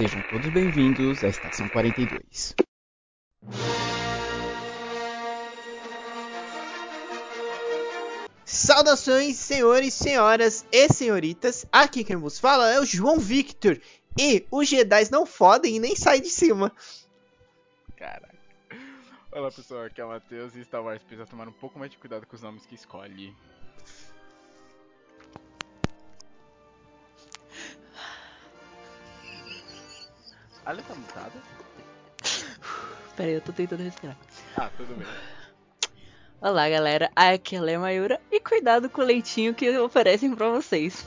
Sejam todos bem-vindos à Estação 42. Saudações, senhores, senhoras e senhoritas. Aqui quem vos fala é o João Victor. E os Jedi não fodem e nem saem de cima. Caraca. Olá pessoal, aqui é o Matheus e Star Wars precisa tomar um pouco mais de cuidado com os nomes que escolhe. Tá mutada? Pera aí, eu tô tentando respirar. Ah, tudo bem. Olá, galera. Aqui é a Mayura. E cuidado com o leitinho que oferecem pra vocês.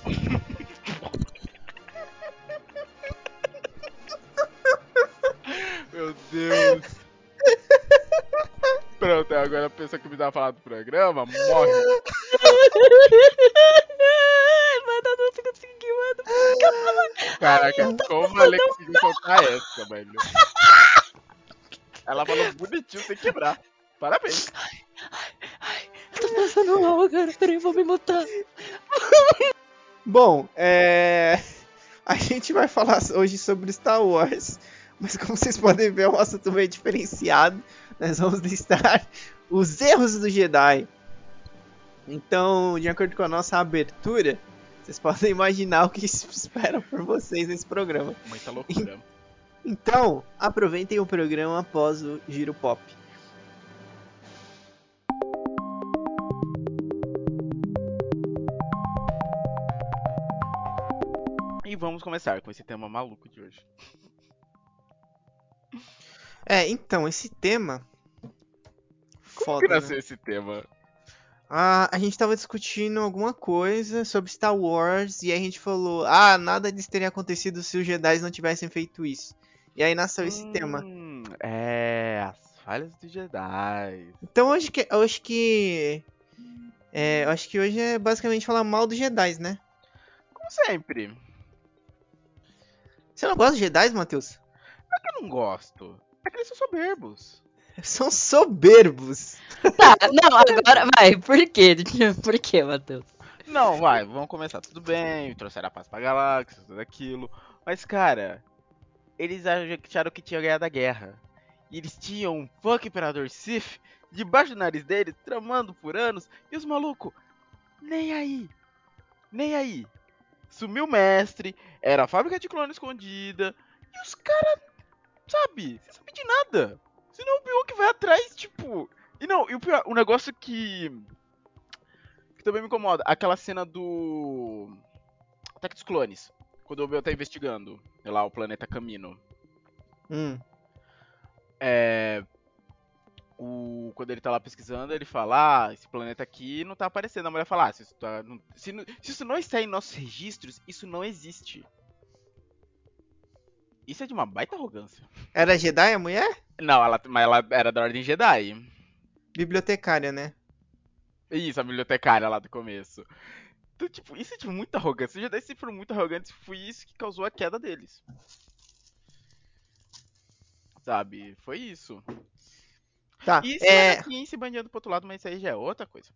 Meu Deus. Pronto, agora a pessoa que me dá falar do programa morre. Mano, eu não consegui, mano. Caraca, como a Alê conseguiu soltar essa, velho? Ela falou bonitinho sem quebrar. Parabéns. Ai, eu tô passando mal, cara. Peraí, vou me mutar. Bom, é. A gente vai falar hoje sobre Star Wars. Mas como vocês podem ver, é um assunto meio diferenciado. Nós vamos listar os erros do Jedi. Então, de acordo com a nossa abertura, vocês podem imaginar o que espera por vocês nesse programa. Muita loucura. Então, aproveitem o programa após o Giro Pop. E vamos começar com esse tema maluco de hoje. É, então, esse tema. Como Foda, que né? nasceu esse tema? Ah, a gente tava discutindo alguma coisa sobre Star Wars e aí a gente falou: ah, nada disso teria acontecido se os Jedi não tivessem feito isso. E aí nasceu esse tema. Hum, É, as falhas do Jedi. Então hoje que, eu acho que. É, eu acho que hoje é basicamente falar mal dos Jedi, né? Como sempre. Você não gosta dos Jedi, Matheus? Eu não gosto. É que eles são soberbos. São soberbos. Tá, não, agora vai. Por quê? Por quê, Matheus? Não, vai, vamos começar. Tudo bem, trouxeram a paz pra galáxia, tudo aquilo. Mas, cara, eles acharam que tinha ganhado a guerra. E eles tinham um fuck Imperador Sith debaixo do nariz deles, tramando por anos. E os malucos, nem aí. Nem aí. Sumiu o mestre, era a fábrica de clone escondida. E os caras, sabe, sem saber de nada. Senão o que vai atrás, tipo. E não, e o pior, o negócio que. que também me incomoda, aquela cena do. Ataque dos Clones. Quando o Obi-Wan tá investigando lá o planeta Camino. Hum. É. O, quando ele tá lá pesquisando, ele fala: Ah, esse planeta aqui não tá aparecendo. A mulher fala: ah, se, isso tá- não- se se isso não está em nossos registros, isso não existe. Isso é de uma baita arrogância. Era Jedi a mulher? Não, ela, mas ela era da Ordem Jedi. Bibliotecária, né? Isso, a bibliotecária lá do começo. Então, tipo, isso é de muita arrogância. Os Jedi sempre foram muito arrogantes e foi isso que causou a queda deles. Sabe? Foi isso. Tá. E se é, Anakin se banhando pro outro lado, mas isso aí já é outra coisa.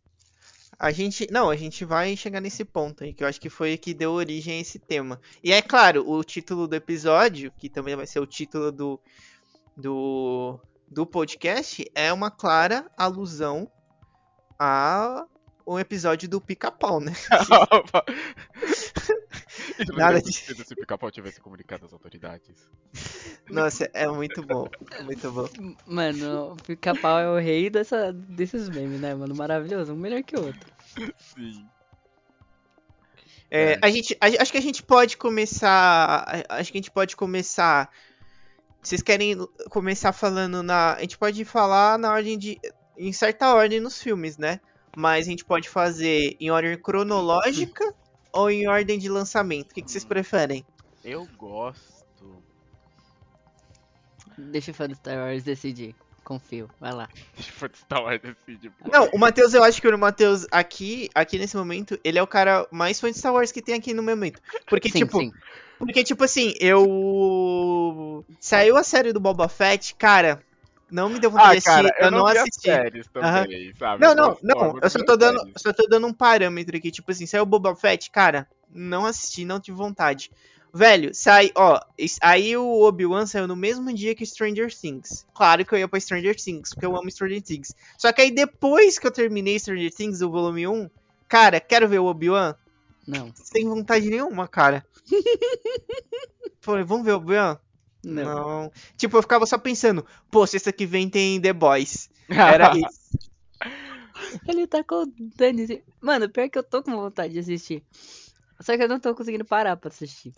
A gente. Não, a gente vai chegar nesse ponto aí, que eu acho que foi que deu origem a esse tema. E é claro, o título do episódio, que também vai ser o título do. do. do podcast, é uma clara alusão a um episódio do pica-pau, né? Nada de- acontecido se o pica-pau tivesse comunicado às autoridades. Nossa, é muito bom. Muito bom. Mano, o pica-pau é o rei dessa, desses memes, né, mano? Maravilhoso, um melhor que o outro. Sim. É, É. a gente, a- acho que a gente pode começar. a- Acho que a gente pode começar. Vocês querem começar falando na. A gente pode falar na ordem de. Em certa ordem nos filmes, né? Mas a gente pode fazer em ordem cronológica ou em ordem de lançamento. O que, que vocês preferem? Eu gosto. Deixa o fã do Star Wars decidir. Confio, vai lá. Deixa eu Star Wars decide, pô. Não, o Matheus, eu acho que o Matheus aqui, aqui nesse momento, ele é o cara mais fã de Star Wars que tem aqui no momento. Porque, Sim, tipo, sim. Porque, tipo assim, eu. Saiu a série do Boba Fett, cara. Não me deu vontade Ah, de assistir. cara, eu, não, vi assisti. as séries também, sabe? Não, Eu não, não. Eu só tô dando. séries. Só tô dando um parâmetro aqui. Tipo assim, saiu o Boba Fett, cara. Não assisti, não tive vontade. velho, sai, ó, aí o Obi-Wan saiu no mesmo dia que Stranger Things. Claro que eu ia pra Stranger Things, porque eu amo Stranger Things. Só que aí depois que eu terminei Stranger Things, o volume 1, cara, quero ver o Obi-Wan? Não. Sem vontade nenhuma, cara. Falei, vamos ver o Obi-Wan? Não. Tipo, eu ficava só pensando, pô, sexta que vem tem The Boys. Era isso. Ele tá com dane Mano, pior que eu tô com vontade de assistir. Só que eu não tô conseguindo parar pra assistir.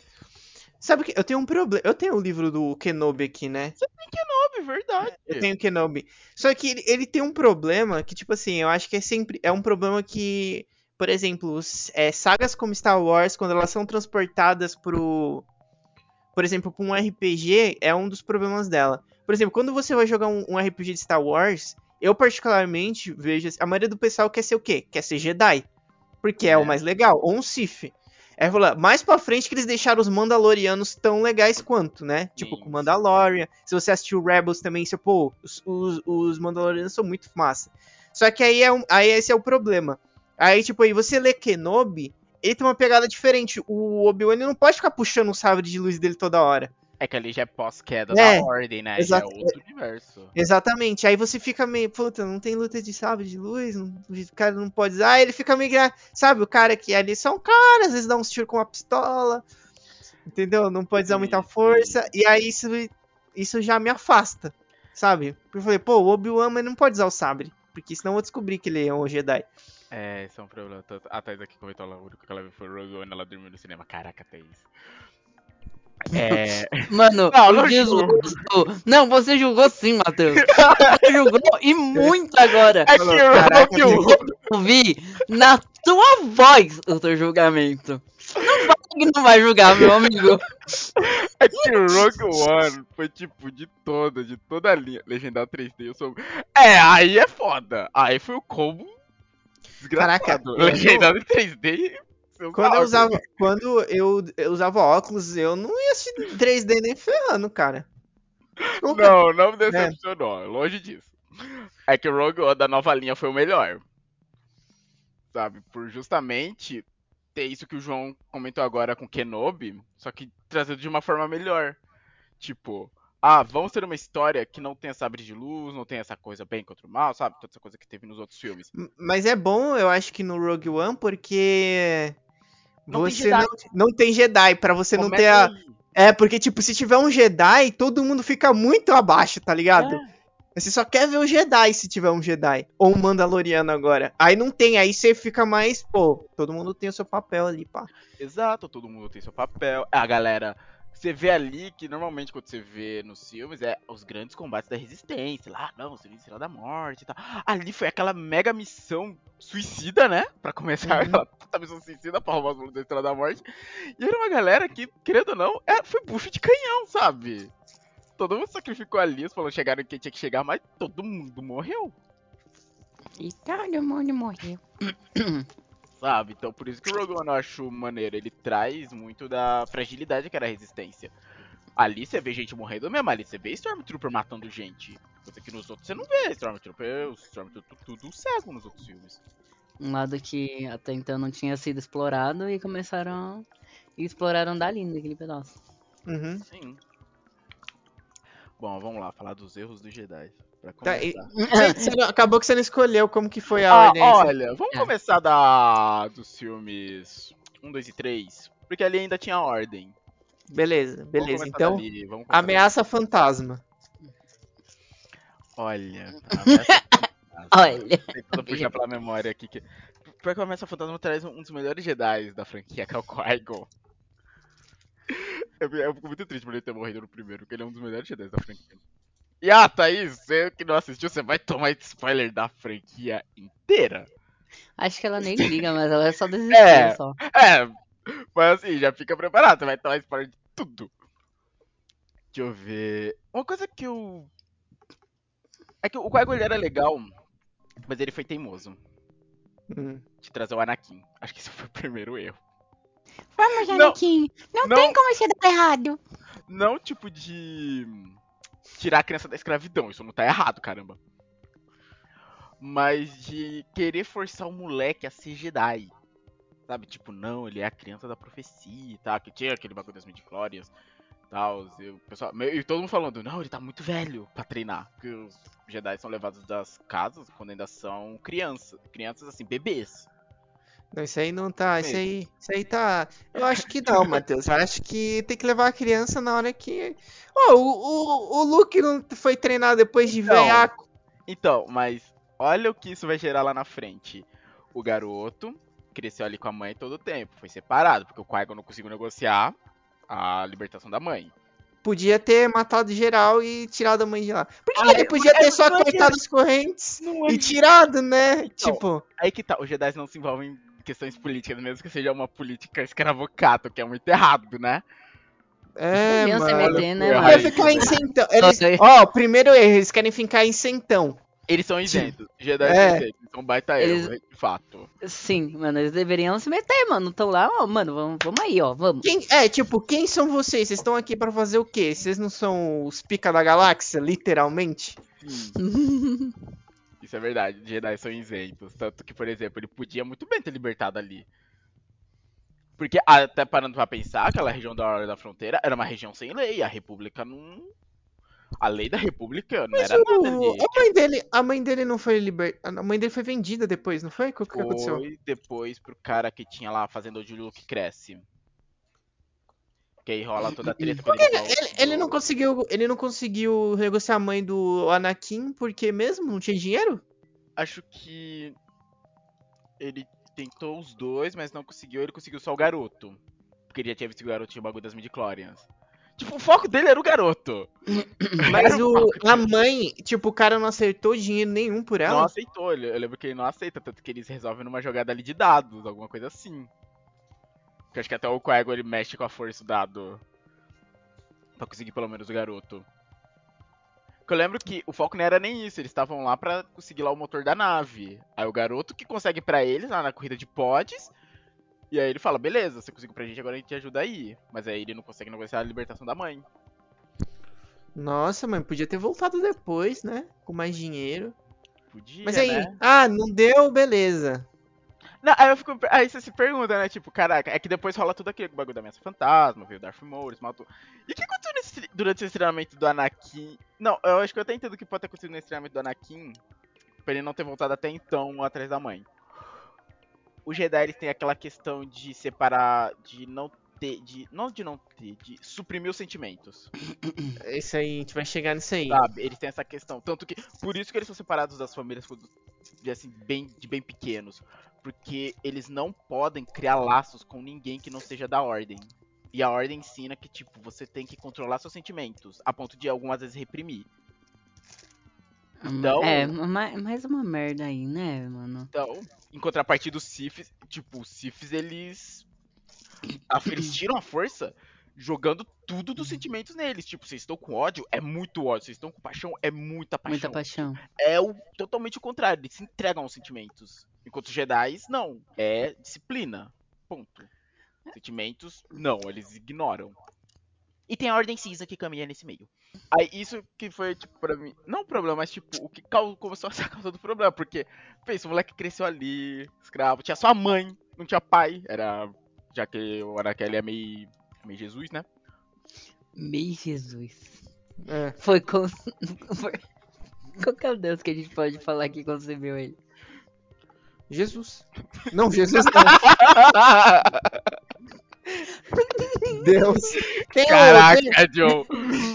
Sabe o que? Eu tenho um problema. Eu tenho o livro do Kenobi aqui, né? Kenobi, verdade. Eu tenho Kenobi. Só que ele, ele tem um problema que, tipo assim, eu acho que é sempre. É um problema que, por exemplo, é, sagas como Star Wars, quando elas são transportadas pro. Por exemplo, pra um RPG, é um dos problemas dela. Por exemplo, quando você vai jogar um, um RPG de Star Wars, eu particularmente vejo. assim, A maioria do pessoal quer ser o quê? Quer ser Jedi. Porque é, É. o mais legal. Ou um Sith. É falar, mais pra frente que eles deixaram os Mandalorianos tão legais quanto, né? Tipo, Sim. com Mandalorian. Se você assistiu Rebels também, você, pô, os, os, os Mandalorianos são muito massa. Só que aí, é um, aí esse é o problema. Aí, tipo, aí você lê Kenobi, ele tem uma pegada diferente. O Obi-Wan ele não pode ficar puxando o sabre de luz dele toda hora. É que ali já é pós-queda É, da ordem, né? Já é outro universo. Exatamente. Aí você fica meio, puta, não tem luta de sabre de luz, não- o cara não pode usar. Aí ele fica meio, gra- sabe, o cara que ali só um cara, às vezes dá uns tiros com uma pistola, entendeu? Não pode usar muita Sim, força. E aí isso, isso já me afasta, sabe? Porque eu falei, pô, o Obi-Wan não pode usar o sabre, porque senão eu vou descobrir que ele é um Jedi. É, esse é um problema. A Thais aqui comentou lá, o único que ela viu foi Rogue One, ela dormiu no cinema. Caraca, Thaís. É. Mano, Não, não desgosto. Não, você julgou sim, Matheus. Você julgou e muito agora. É que o "Caraca, One. Ouvi na tua voz o teu julgamento. Não fala que não vai julgar, meu amigo. É que o Rogue One foi tipo de toda, de toda a linha. Legendado 3D, eu sou. É, aí é foda. Aí foi o combo. Desgraçado. Caraca, eu- Legendado em 3D. seu Quando eu usava, quando eu, eu usava óculos, eu não ia assistir 3D nem ferrando, cara. Nunca- Não, não me decepcionou. Longe disso. É que o Rogue One da nova linha foi o melhor. Sabe? Por justamente ter isso que o João comentou agora com Kenobi, só que trazido de uma forma melhor. Tipo, ah, vamos ter uma história que não tenha sabre de luz, não tenha essa coisa bem contra o mal, sabe? Toda essa coisa que teve nos outros filmes. Mas é bom, eu acho que no Rogue One, porque Não tem você Jedi. não, não tem Jedi pra você não ter a aí. É, porque tipo, se tiver um Jedi, todo mundo fica muito abaixo, tá ligado? É. Você só quer ver o Jedi se tiver um Jedi ou um Mandaloriano agora. Aí não tem, aí você fica mais, pô, todo mundo tem o seu papel ali, pá. Exato, todo mundo tem seu papel. A galera, você vê ali que normalmente quando você vê nos filmes é os grandes combates da resistência. Lá, não, você Estrela da Morte e tal. Ali foi aquela mega missão suicida, né? Pra começar, Uhum. aquela puta missão suicida pra roubar os malucos da Estrela da Morte. E era uma galera que, querendo ou não, é, foi bucho de canhão, sabe? Todo mundo sacrificou ali, os falou chegaram quem tinha que chegar, mas todo mundo morreu. E todo mundo morreu. Sabe? Então por isso que o Rogue One eu acho maneiro. Ele traz muito da fragilidade que era a resistência. Ali você vê gente morrendo mesmo, ali você vê Stormtrooper matando gente. Coisa que nos outros você não vê. Stormtrooper, os Stormtrooper tudo cego nos outros filmes. Um lado que até então não tinha sido explorado e começaram. E exploraram dali naquele pedaço. Uhum. Sim. Bom, vamos lá, falar dos erros do Jedi. Pra Tá, e- não- acabou que você não escolheu como que foi a Ah, ordem. olha, vamos É. começar da dos filmes 1, 2 e 3. Porque ali ainda tinha ordem. Beleza, beleza. Então, dali, ameaça fantasma. Olha, a Ameaça Fantasma. Olha. Tentando puxar pela memória aqui. Que... Pior que o Ameaça Fantasma traz um dos melhores Jedi da franquia, que é o Qui-Gon. Eu, eu fico muito triste por ele ter morrido no primeiro, porque ele é um dos melhores Jedi da franquia. E ah, Thaís, você que não assistiu, você vai tomar spoiler da franquia inteira. Acho que ela nem liga, mas ela é só desistir É. só. É, mas assim, já fica preparado, você vai tomar spoiler de tudo. Deixa eu ver. Uma coisa que eu. É que o ele era legal, mas ele foi teimoso Hum. de trazer o Anakin. Acho que esse foi o primeiro erro. Vamos, Não. Anakin. Não, Não. tem como dar errado. Não tipo de tirar a criança da escravidão, isso não tá errado, caramba. Mas de querer forçar o moleque a ser Jedi. Sabe, tipo, não, ele é a criança da profecia e tal, que tinha aquele bagulho das midichlorians tal. E, o pessoal, e todo mundo falando, não, ele tá muito velho pra treinar. Porque os Jedi são levados das casas quando ainda são crianças. Crianças, assim, bebês. Não, isso aí não tá. Isso aí, isso aí tá. Eu acho que não, Matheus. Eu acho que tem que levar a criança na hora que. Ó, o, o, o Luke não foi treinar depois de Então. Então, mas olha o que isso vai gerar lá na frente. O garoto cresceu ali com a mãe todo o tempo. Foi separado, porque o Qui-Gon não conseguiu negociar a libertação da mãe. Podia ter matado geral e tirado a mãe de lá. Por que Ah, ele podia ter é- só não é cortado as correntes Não e tirado, né? Então, Tipo, Aí que tá, os Jedi não se envolvem em questões políticas, mesmo que seja uma política escravocato, que é muito errado, né? é, se mano. meter, né, mano? Ficar em centão. Eles... Ó, primeiro erro, eles querem ficar em centão. Eles são isentos. Jedi É. são isentos, são baita Eles- erro, de fato. Sim, mano, eles deveriam se meter, mano. Tão lá, ó, mano, vamos, vamos aí, ó, vamos. Quem, é, tipo, quem são vocês? Vocês estão aqui pra fazer o quê? Vocês não são os pica da galáxia, literalmente? isso é verdade. Jedi são isentos. Tanto que, por exemplo, ele podia muito bem ter libertado ali. Porque, até parando pra pensar, aquela região da Hora da Fronteira era uma região sem lei. A República não. A lei da República não Mas era o- nada ali. a mãe dele, a mãe dele não foi libertada. A mãe dele foi vendida depois, não foi? O que, que aconteceu? Foi depois pro cara que tinha lá a fazenda onde o Luke cresce. Que aí rola toda a treta ele, Ele, ele do- não conseguiu, ele não conseguiu negociar a mãe do Anakin porque mesmo não tinha dinheiro? Acho que ele tentou os dois, mas não conseguiu. Ele conseguiu só o garoto. Porque ele já tinha visto que o garoto tinha o bagulho das midichlorians. Tipo, o foco dele era o garoto. Mas o, a mãe, tipo, o cara não acertou dinheiro nenhum por Não ela. aceitou. ele- Eu lembro que ele não aceita, tanto que eles resolvem numa jogada ali de dados, alguma coisa assim. Porque acho que até o Qui-Gon ele mexe com a força do dado. Pra conseguir pelo menos o garoto. Porque eu lembro que o foco não era nem isso, eles estavam lá pra conseguir lá o motor da nave. Aí o garoto que consegue pra eles lá na corrida de pods. E aí ele fala, beleza, você conseguiu pra gente, agora a gente ajuda aí. Mas aí ele não consegue negociar a libertação da mãe. Nossa, mãe, podia ter voltado depois, né? Com mais dinheiro. Podia, Mas aí, né? ah, não deu, beleza. Não, aí, eu fico, aí você se pergunta, né? Tipo, caraca, é que depois rola tudo aquele bagulho da ameaça fantasma, veio o Darth Maul, matou. E o que aconteceu nesse- durante esse treinamento do Anakin? Não, eu acho que eu até entendo o que pode ter acontecido nesse treinamento do Anakin, pra ele não ter voltado até então atrás da mãe. Os Jedi, eles têm aquela questão de separar, de não ter, de, não de não ter, de suprimir os sentimentos. Isso aí, a gente vai chegar nisso aí. Sabe? Eles têm essa questão. Tanto que. Por isso que eles são separados das famílias quando, de, assim, bem, de bem pequenos. Porque eles não podem criar laços com ninguém que não seja da ordem. E a ordem ensina que, tipo, você tem que controlar seus sentimentos. A ponto de algumas vezes reprimir. Então- É, ma- mais uma merda aí, né, mano? Então, em contrapartida, os Siths, tipo, os Siths, eles. A- Eles tiram a força jogando tudo dos sentimentos neles. Tipo, vocês estão com ódio, é muito ódio. Vocês estão com paixão, é muita paixão. Muita paixão. é o, totalmente o contrário, eles se entregam aos sentimentos. Enquanto os Jedi, não. É disciplina. Ponto. Sentimentos, não, eles ignoram. E tem a Ordem Cinza que caminha nesse meio. Aí, isso que foi, tipo, pra mim. Não o problema, mas, tipo, o que cau- começou a ser a causa do problema. Porque, pensa, o moleque cresceu ali, escravo, tinha só a mãe, não tinha pai. Era. Já que o Anakin ele é meio. meio Jesus, né? Meu Jesus. É. Foi com. foi- Qual que é o Deus que a gente pode falar que concebeu ele? Jesus. Não, Jesus não. Deus. Tem Caraca, Joe!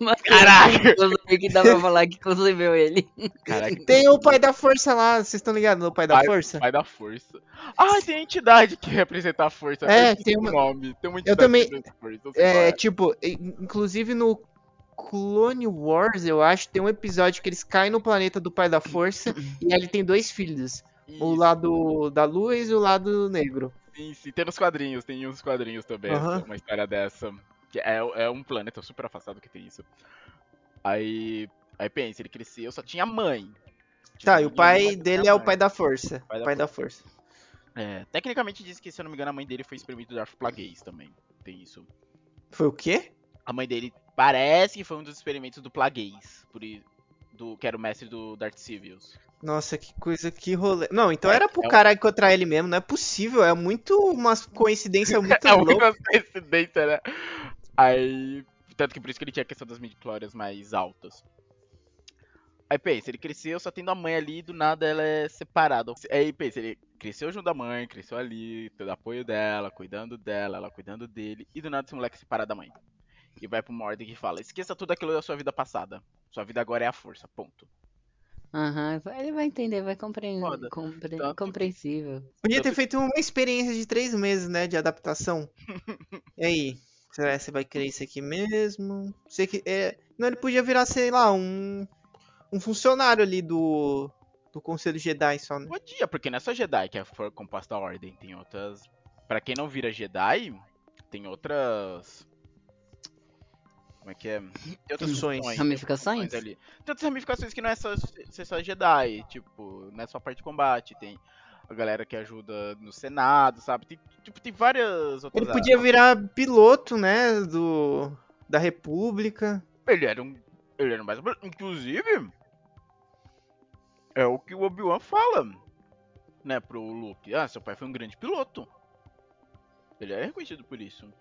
Mas Caraca! Eu que dá pra falar que concebeu ele. Caraca, Tem o pai da força lá, vocês estão ligados no pai da Pai- força? Pai da força. Ah, tem a entidade que representa a força. É, eu esqueci tem o uma- nome. Tem uma Eu entidade também- que representa a força. eu É, é. tipo, inclusive no Clone Wars, eu acho, tem um episódio que eles caem no planeta do pai da força e aí ele tem dois filhos. O Isso, lado da luz e o lado negro. Sim, sim. Tem nos quadrinhos, tem uns quadrinhos também, uma história dessa. Que é, é um planeta super afastado que tem isso. Aí. Aí pensa, ele cresceu, só tinha mãe. Tá, e o pai dele é o pai da força. Pai da Pai da força. É, tecnicamente diz que, se eu não me engano, a mãe dele foi experimento do Darth Plagueis também. Tem isso. Foi o quê? A mãe dele parece que foi um dos experimentos do Plagueis. Por, do, que era o mestre do Darth Sidious. Nossa, que coisa, que rolê. Não, então era pro É um- cara encontrar ele mesmo, não é possível, é muito uma coincidência muito É louca. uma coincidência, né? Aí. Tanto que por isso que ele tinha a questão das midichlorians mais altas. Aí pensa, ele cresceu só tendo a mãe ali e do nada ela é separada. Aí pensa, ele cresceu junto da mãe, cresceu ali, todo apoio dela, cuidando dela, ela cuidando dele, e do nada esse moleque é separado da mãe. E vai pra uma ordem que fala: esqueça tudo aquilo da sua vida passada. Sua vida agora é a força, ponto. Aham, ele vai entender, vai compreender. Compre- Tanto- compreensível. Podia ter feito uma experiência de três meses, né, de adaptação. E aí, será que você vai querer isso aqui mesmo? Você que é, não, ele podia virar, sei lá, um um funcionário ali do do Conselho Jedi só, né? Podia, porque não é só Jedi que é for composta a ordem, tem outras. Pra quem não vira Jedi, tem outras. Como é que é? Tem outras Funções. funções, Ramificações? Tem outras ramificações que não é só ser só Jedi, tipo, não é só parte de combate, tem a galera que ajuda no Senado, sabe? Tem, tipo, tem várias outras. Ele podia virar piloto, né, do da República. Ele era um. Ele era mais. Inclusive. É o que o Obi-Wan fala. Né, pro Luke. Ah, seu pai foi um grande piloto. Ele é reconhecido por isso.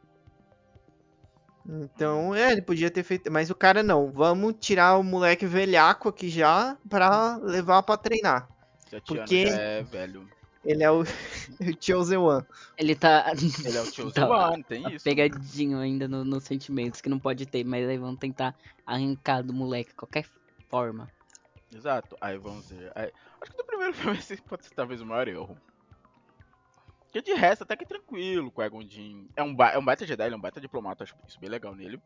Então, é, ele podia ter feito, mas o cara não. Vamos tirar o moleque velhaco aqui já pra levar pra treinar. Porque- já é velho. Ele é o, o Chosen One. Ele tá Ele é o Chosen Tá One, tem isso. pegadinho ainda no- nos sentimentos que não pode ter, mas aí vão tentar arrancar do moleque de qualquer forma. Exato. Aí vamos ver. aí- Acho que no primeiro filme esse pode ser talvez o maior erro. Porque de resto, até que é tranquilo com o Egon Jin. É um, ba é um baita Jedi, ele é um baita diplomata, acho isso bem legal nele.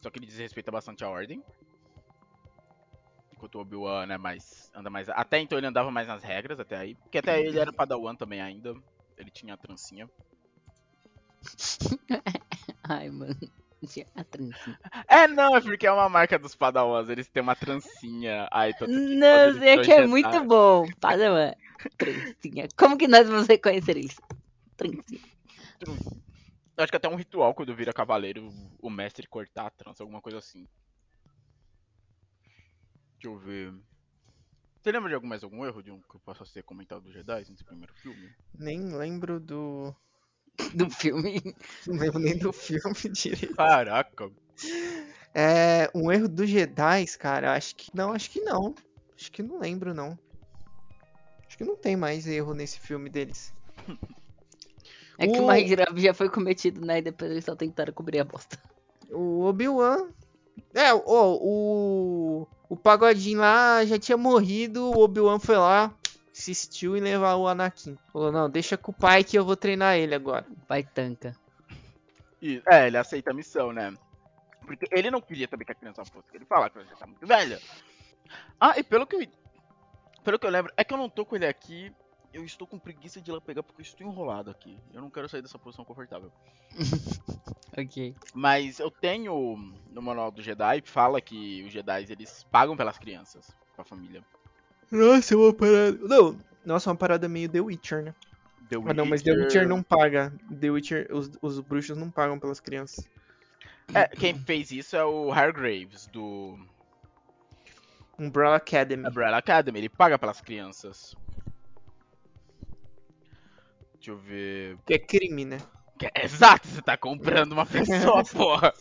Só que ele desrespeita bastante a ordem. Enquanto o Obi-Wan é mais. anda mais. Até então ele andava mais nas regras, até aí. Porque até ele era Padawan também ainda. Ele tinha a trancinha. Ai, mano. A trancinha. É, não, é porque é uma marca dos Padawans, eles têm uma trancinha. Que quando Não, sei que é muito bom. Padawan. Trancinha. Como que nós vamos reconhecer eles? Trancinha. Acho que até um ritual quando vira cavaleiro, o mestre cortar a trança, alguma coisa assim. Deixa eu ver. Você lembra de algum, mais algum erro de um que eu possa ser comentado do Jedi nesse primeiro filme? Nem lembro do. Do filme. Não lembro nem do filme direito. Caraca! É. Um erro dos Jedi, cara. Acho que. Não, acho que não. Acho que não lembro, não. Acho que não tem mais erro nesse filme deles. É que O- o mais grave já foi cometido, né? E depois eles só tentaram cobrir a bosta. O Obi-Wan. É, ó, o. O Pagodinho lá já tinha morrido. O Obi-Wan foi lá, insistiu em levar o Anakin. Falou: não, deixa com o pai que eu vou treinar ele agora. O pai tanca. E, é, ele aceita a missão, né? Porque ele não queria também que a criança fosse. Ele fala que ela já tá muito velha. Ah, e pelo que eu. Pelo que eu lembro, é que eu não tô com ele aqui. Eu estou com preguiça de ir lá pegar porque eu estou enrolado aqui. Eu não quero sair dessa posição confortável. Ok. Mas eu tenho no manual do Jedi fala que os Jedi eles pagam pelas crianças, pra família. Nossa, é uma parada. Não, nossa, é uma parada meio The Witcher, né? The Ah, não, mas The Witcher não paga. The Witcher, os, os bruxos não pagam pelas crianças. É, quem fez isso é o Hargraves do Umbrella Academy. Umbrella Academy, ele paga pelas crianças. Deixa eu ver. Que é crime, né? Que- Exato, você tá comprando uma pessoa, porra.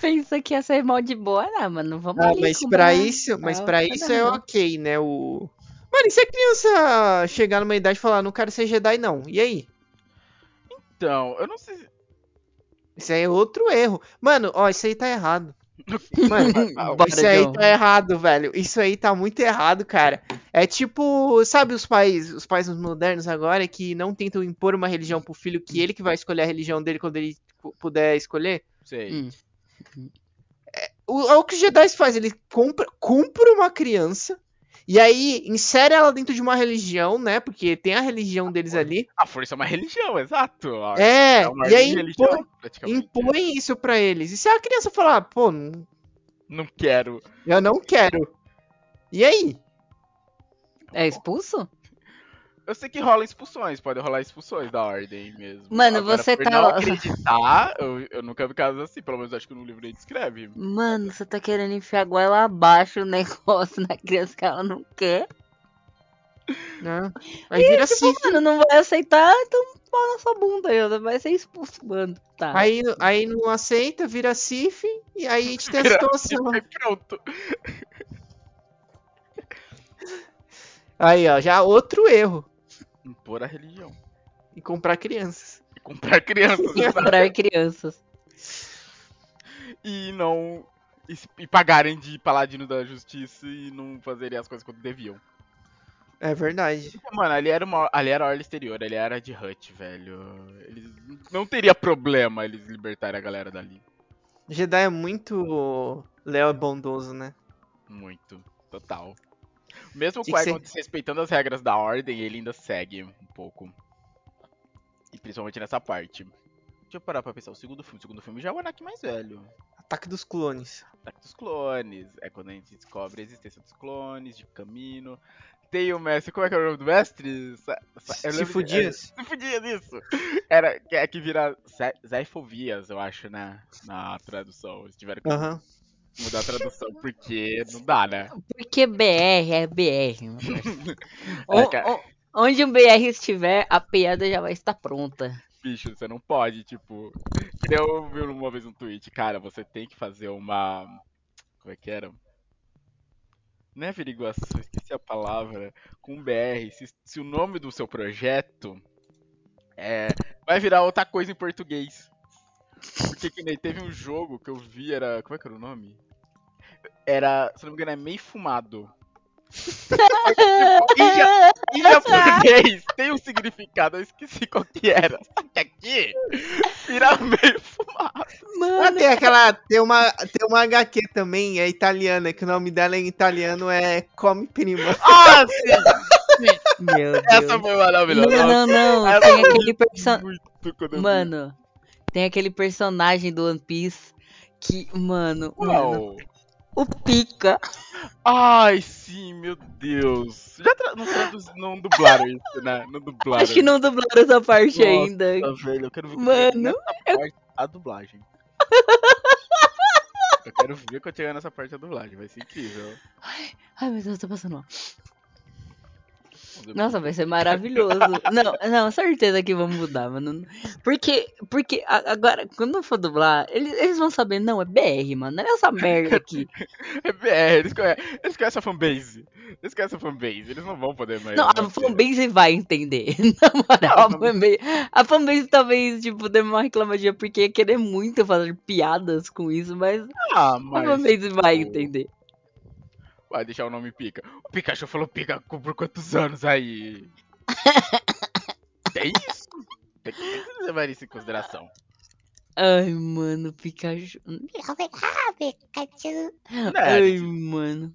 Pensa que ia ser mó de boa, não, mano. Vamos Ah, mas pra isso, mas nada isso é ok, né? O. Mano, e se a criança chegar numa idade e falar, não quero ser Jedi, não? E aí? Então, eu não sei. se- Isso aí é outro erro. Mano, ó, isso aí tá errado. Mano, isso aí tá errado, velho. Isso aí tá muito errado, cara. É tipo, sabe os pais, os pais modernos agora que não tentam impor uma religião pro filho que ele que vai escolher a religião dele quando ele pu- puder escolher? Sei. Hum. O, é o que os Jedi fazem, ele compra, compra uma criança e aí insere ela dentro de uma religião, né? Porque tem a religião deles ali. A força é uma religião, exato. É, uma e aí religião, impõe, praticamente. impõe isso pra eles. E se a criança falar, pô, não- Não quero. eu não quero. E aí? É expulso? Eu sei que rola expulsões, pode rolar expulsões da ordem mesmo. Mano, Agora, você por tá- não acreditar, eu, eu nunca vi casos assim, pelo menos acho que no livro ele descreve. Mano, você tá querendo enfiar goela abaixo o negócio na criança que ela não quer. Né? Aí vira assim. Mano, não vai aceitar, então pau na sua bunda aí, vai ser expulso, mano. Tá. Aí, aí não aceita, vira CIF, e aí a gente tem a situação. Aí pronto. Aí, ó, já outro erro. Impor a religião. E comprar crianças. E comprar crianças. exato. Comprar crianças. e não. E, e pagarem de paladino da justiça e não fazerem as coisas quando deviam. É verdade. Mano, ali era, uma, ali era a orla exterior, ali era de Hut, velho. Eles não teria problema eles libertarem a galera dali. Jedi é muito Léo é bondoso, né? Muito. Total. Mesmo com que Qui-Gon cê- desrespeitando as regras da ordem, ele ainda segue um pouco. E principalmente nessa parte. Deixa eu parar pra pensar. O segundo filme, o segundo filme já é o Anakin mais velho. Ataque dos clones. Ataque dos clones. É quando a gente descobre a existência dos clones, de caminho. Tem o mestre. Como é que é o nome do mestre? Sifo de- Dias. Sifo Dias, isso! Era, que- é que vira Za- Zaifovias, eu acho, né? Na tradução. Eles tiveram que Aham. Mudar a tradução porque não dá, né? Porque BR é BR. parceiro. É, O- o- onde um BR estiver, a piada já vai estar pronta. bicho, você não pode, tipo. Eu vi uma vez um tweet, cara, você tem que fazer uma. Como é que era? Não é averiguação, esqueci a palavra. Com BR. Se, se o nome do seu projeto é. Vai virar outra coisa em português. Porque que nem teve um jogo que eu vi, era. Como é que era o nome? Era. Se não me engano, é meio fumado. Ja- em japonês tem um significado, eu esqueci qual que era. Só que aqui vira meio fumado. Ah, Mano, tem aquela. Tem uma, tem uma HQ também, é italiana, que o nome dela em italiano é Come Prima. Ah, sim! meu Deus. Essa foi maravilhosa. Não, não, não. Essa Tem aquele personagem. Vi. Mano, tem aquele personagem do One Piece que, mano, mano, Qual? O Pica. Ai, sim, meu Deus. Já tra... não, traduz... não dublaram isso, né? Não dublaram. Acho que não dublaram essa parte Nossa, ainda. velho, eu quero ver Mano, nessa parte a dublagem. Eu quero ver quando chegar nessa parte da dublagem, vai ser incrível. Ai, meu Deus, tô passando mal. Nossa, vai ser maravilhoso. Não, não, certeza que vamos mudar, mano. Porque, porque a- agora, quando for dublar, eles, eles vão saber, não, é BR, mano. Não é essa merda aqui. É BR, eles conhecem, eles conhecem a fanbase. Eles conhecem a fanbase, eles não vão poder mais. Não, a fanbase vai entender. Na moral, a Não, fanbase, a fanbase talvez, tipo, dê uma reclamadinha porque ia querer muito fazer piadas com isso, mas Ah, a mas. fanbase vai entender. Vai deixar o nome Pica. O Pikachu falou Pica por quantos anos aí? Tem isso? Tem que, levar isso em consideração. Ai, mano, Pikachu. Né, Ai, gente? mano.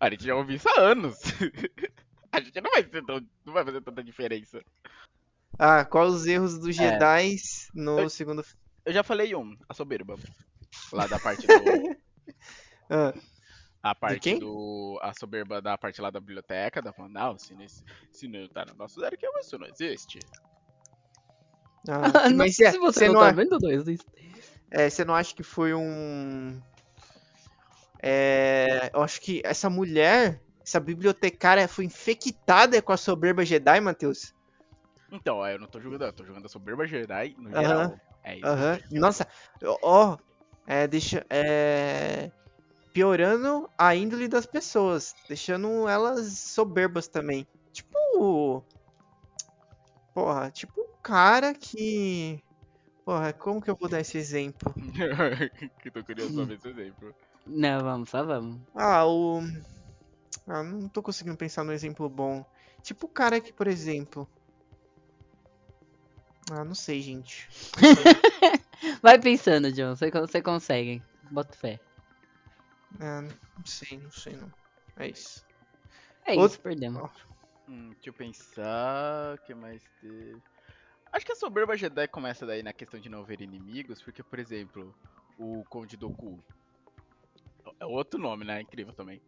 A gente já ouviu isso há anos. A gente não vai, ser tão, não vai fazer tanta diferença. Ah, qual os erros dos Jedi no Eu- segundo? Eu já falei um, a soberba. Lá da parte do. Ah, A parte do. A soberba da parte lá da biblioteca, da falando, não, se, nesse, se não tá no nosso zero, que isso não existe. ah, Não, mas se cê- você cê não não, tá a- vendo, não existe. é, você não acha que foi um. É, eu acho que essa mulher, essa bibliotecária, foi infectada com a soberba Jedi, Matheus? Então, ó, eu não tô julgando, eu tô julgando a soberba Jedi no Aham. geral. É isso. Aham. Nossa, ó, é, deixa, é, piorando a índole das pessoas, deixando elas soberbas também. Tipo, porra, tipo um cara que, porra, como que eu vou dar esse exemplo? que tô curioso pra ver esse exemplo. Não, vamos, só vamos. Ah, o, ah, não tô conseguindo pensar num exemplo bom. Tipo o cara que, por exemplo, ah, não sei, gente. Vai pensando, John. Você consegue. Bota fé. Ah, não sei, não sei não. É isso. É Outro- isso, perdemos. Hum, deixa eu pensar. O que mais teve? Acho que a soberba Jedi começa daí na questão de não ver inimigos, porque, por exemplo, o Conde Doku. É outro nome, né? Incrível também.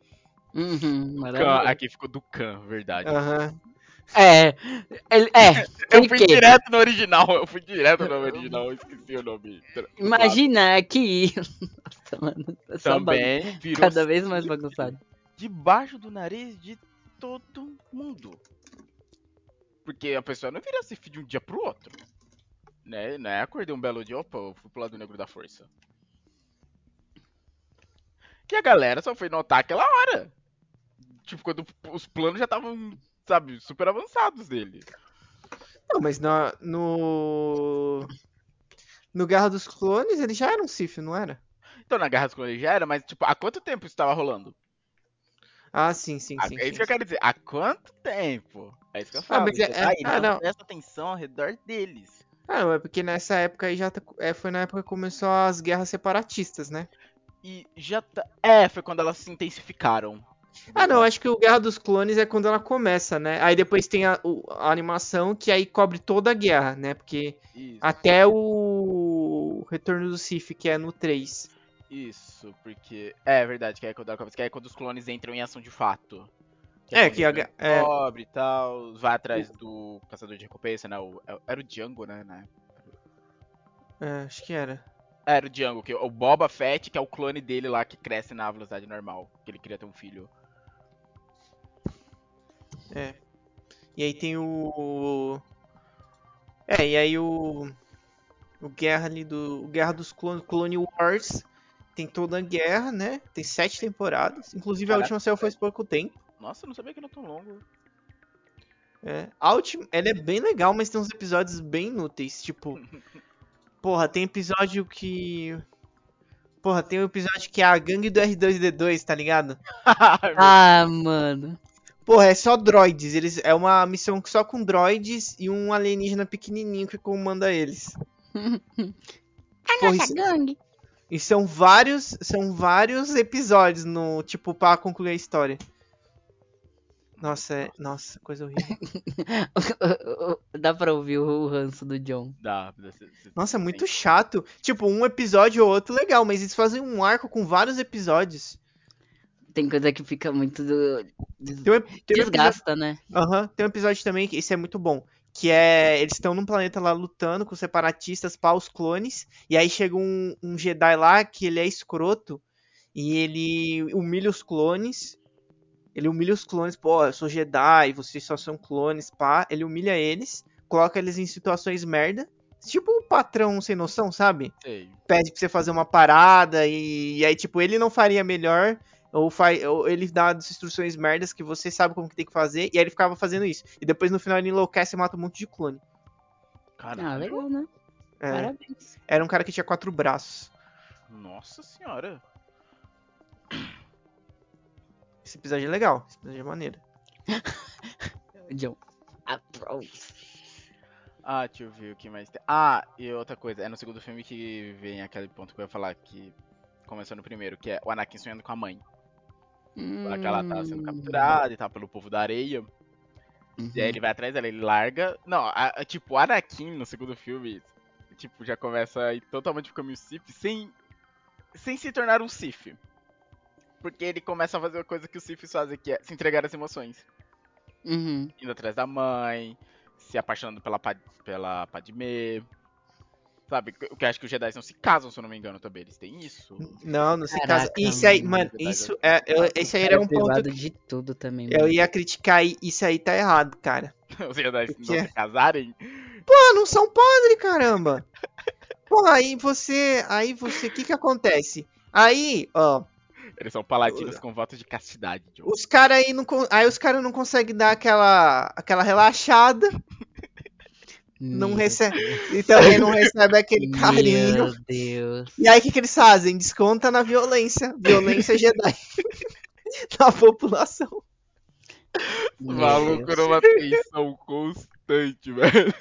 Uhum, Khan, maravilhoso. aqui ficou do Khan, verdade. Aham. É, ele, é, Eu fui quê? direto no original, eu fui direto no original, eu esqueci o nome. Imagina que. Nossa, mano, é bagun- Também virou cada vez mais bagunçado. debaixo do nariz de todo mundo. Porque a pessoa não vira Sif de um dia pro outro. Né? Não é acordei um belo dia, opa, eu fui pro lado negro da força. Que a galera só foi notar aquela hora. Tipo, quando os planos já estavam, sabe, super avançados dele. Não, mas na- no. No Guerra dos Clones ele já era um Sif, não era? Então na Guerra dos Clones já era, mas tipo, há quanto tempo isso tava rolando? Ah, sim, sim, A- sim. é isso sim, que eu quero dizer. Há quanto tempo? É isso que eu Ah, falo. mas é- Jedi é- ah, não não. presta atenção ao redor deles. Ah, não, é porque nessa época aí já tá- é, foi na época que começou as guerras separatistas, né? E já tá. É, foi quando elas se intensificaram. Ah, não, acho que o Guerra dos Clones é quando ela começa, né? Aí depois tem a, a animação que aí cobre toda a guerra, né? Porque Isso, até o Retorno do Sith, que é no 3. isso, porque. É verdade, que é quando ela começa, que é quando os clones entram em ação de fato. É, quando que a é. Cobre e tal, vai atrás do caçador de recompensa, né? O- era o Django, né? né? É, acho que era. É, Era o Django, que o Boba Fett, que é o clone dele lá que cresce na velocidade normal, que ele queria ter um filho. É. E aí tem o. É, e aí o. O Guerra ali do. O Guerra dos Clones, Clone Wars. Tem toda a guerra, né? Tem sete temporadas. Inclusive a Caraca, última saiu faz pouco tempo. Nossa, eu não sabia que era tão longo. É. A última, ela é bem legal, mas tem uns episódios bem inúteis. Tipo. Porra, tem episódio que. Porra, tem um episódio que é a gangue do R2D2, tá ligado? Ah, mano. Porra, é só droids. Eles, é uma missão só com droids e um alienígena pequenininho que comanda eles. A Porra, nossa isso- gangue. E são vários, são vários episódios no, tipo, pra concluir a história. Nossa, é, nossa, coisa horrível. Dá pra ouvir o ranço do John. Dá, Nossa, é muito chato. Tipo, um episódio ou outro legal, mas eles fazem um arco com vários episódios. Tem coisa que fica muito. do- Tem um, tem um episódio, Desgasta, né? Aham, tem um episódio também que esse é muito bom. Que é. Eles estão num planeta lá lutando com separatistas para os clones. E aí chega um, um Jedi lá que ele é escroto. E ele humilha os clones. Ele humilha os clones, pô, eu sou Jedi, vocês só são clones, pá. Ele humilha eles, coloca eles em situações merda. Tipo um patrão sem noção, sabe? sei. Pede pra você fazer uma parada e, e aí, tipo, ele não faria melhor. Ou, faz, ou ele dá as instruções merdas que você sabe como que tem que fazer. E aí ele ficava fazendo isso. E depois no final ele enlouquece e mata um monte de clone. Caralho. Ah, legal, né? É, Parabéns. era um cara que tinha quatro braços. Nossa senhora. Esse episódio é legal. Esse episódio é maneiro. John. Approve. Ah, deixa eu ver o que mais tem. Ah, e outra coisa, é no segundo filme que vem aquele ponto que eu ia falar que começou no primeiro, que é o Anakin sonhando com a mãe. Lá que ela tá sendo Hum. capturada e tal pelo povo da areia. Uhum. E aí ele vai atrás dela, ele larga. Não, a- a- tipo, o Anakin no segundo filme, tipo, já começa a ir totalmente pro caminho Sith sem, sem se tornar um Sith. Porque ele começa a fazer uma coisa que os Siths fazem, que é se entregar às emoções. Uhum. Indo atrás da mãe, se apaixonando pela, pela Padmé. Sabe, o que eu acho que os Jedi não se casam, se eu não me engano, também. Eles têm isso. Não, não se Caraca, casa. Isso aí, mano. isso é. eu- esse aí era um ponto. privado de tudo também, Eu mano. ia criticar e isso aí tá errado, cara. Os Jedi não quê? se casarem. Pô, não são padre, caramba. Pô, aí você. Aí você. O que que acontece? Aí, ó. Eles são paladinos com voto de castidade, John. Os caras aí não. Aí os caras não conseguem dar aquela. aquela relaxada. Não Meu recebe. E também não recebe aquele carinho. Meu Deus. E aí o que, que eles fazem? Desconta na violência. Violência Jedi. na população. Meu maluco Deus. numa tensão constante, velho.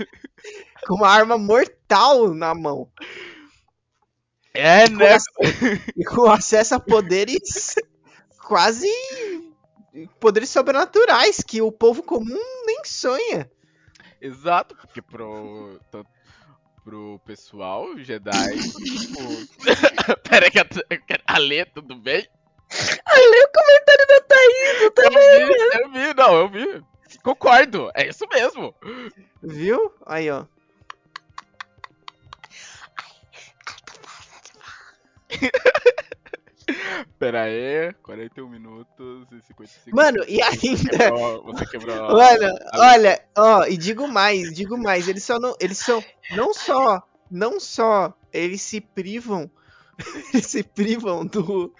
Com uma arma mortal na mão. É, Com né? ac- E com acesso a poderes quase. Poderes sobrenaturais que o povo comum nem sonha. Exato, porque pro. Pro pessoal, Jedi, tipo. Pera que a, a Lê, tudo bem? Olha o comentário da Thaís, eu Eu também. vi, eu vi, não, eu vi. Concordo, é isso mesmo. Viu? Aí, ó. Pera aí, 41 minutos e 55 Mano, e ainda. Quebrou, você quebrou. Mano, a- olha, ó, e digo mais, digo mais, eles só não, eles são, não só, não só, eles se privam, eles se privam do,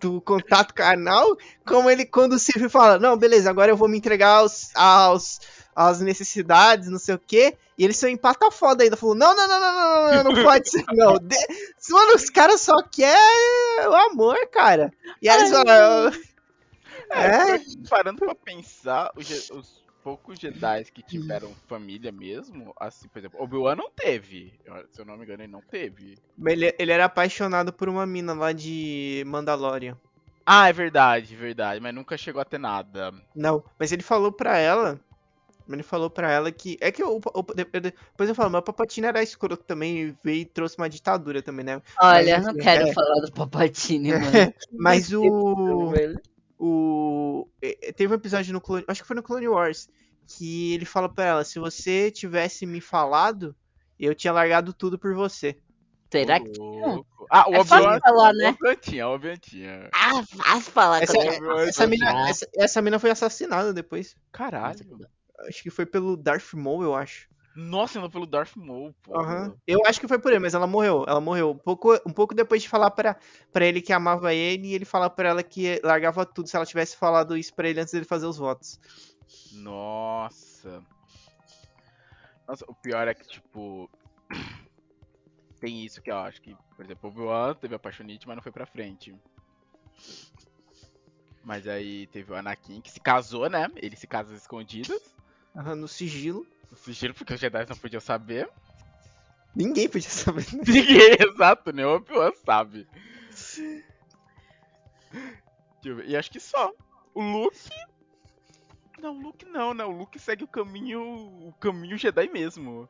do contato carnal, como ele, quando o Sif fala, não, beleza, agora eu vou me entregar aos, aos, às necessidades, não sei o quê, e eles são empata foda ainda, falou, não, não, não, não, não, não, não pode ser, não, De- mano, os caras só querem o amor, cara, e aí eles falam, é, Parando pra pensar, os, os poucos Jedi que tiveram família mesmo, assim, por exemplo, Obi-Wan não teve. Se eu não me engano, ele não teve. Ele, ele era apaixonado por uma mina lá de Mandalorian. Ah, é verdade, verdade, mas nunca chegou a ter nada. Não, mas ele falou pra ela. Ele falou pra ela que. É que o, o- de- depois eu falo, mas o Papatino era escroto também e veio e trouxe uma ditadura também, né? Olha, Mas, não assim, quero é. falar do Papatini, mano. Mas o. O teve um episódio no Clone, acho que foi no Clone Wars que ele fala pra ela se você tivesse me falado eu tinha largado tudo por você Será que. louco. Ah, o É Obi-Wan. falar, O né? Obi-Wan tinha, o Obi-Wan tinha. Ah, fácil falar essa, essa já mina tinha. essa, essa mina foi assassinada depois Caralho. Acho que foi pelo Darth Maul eu acho Nossa, ainda pelo Darth Maul, pô. Aham. eu acho que foi por ele mas ela morreu ela morreu um pouco um pouco depois de falar pra para ele que amava ele e ele falar pra ela que largava tudo se ela tivesse falado isso pra ele antes dele fazer os votos Nossa. Nossa, o pior é que, tipo. Tem isso que eu acho que, por exemplo, o Obi-Wan teve a Paixonite, mas não foi pra frente. Mas aí teve o Anakin que se casou, né? Ele se casa às Aham, no sigilo No sigilo, porque os Jedi não podiam saber. ninguém podia saber Ninguém, exato, nem o Obi-Wan sabe. E acho que só. O Luke. Não, o Luke não, né? O Luke segue o caminho. O caminho Jedi mesmo.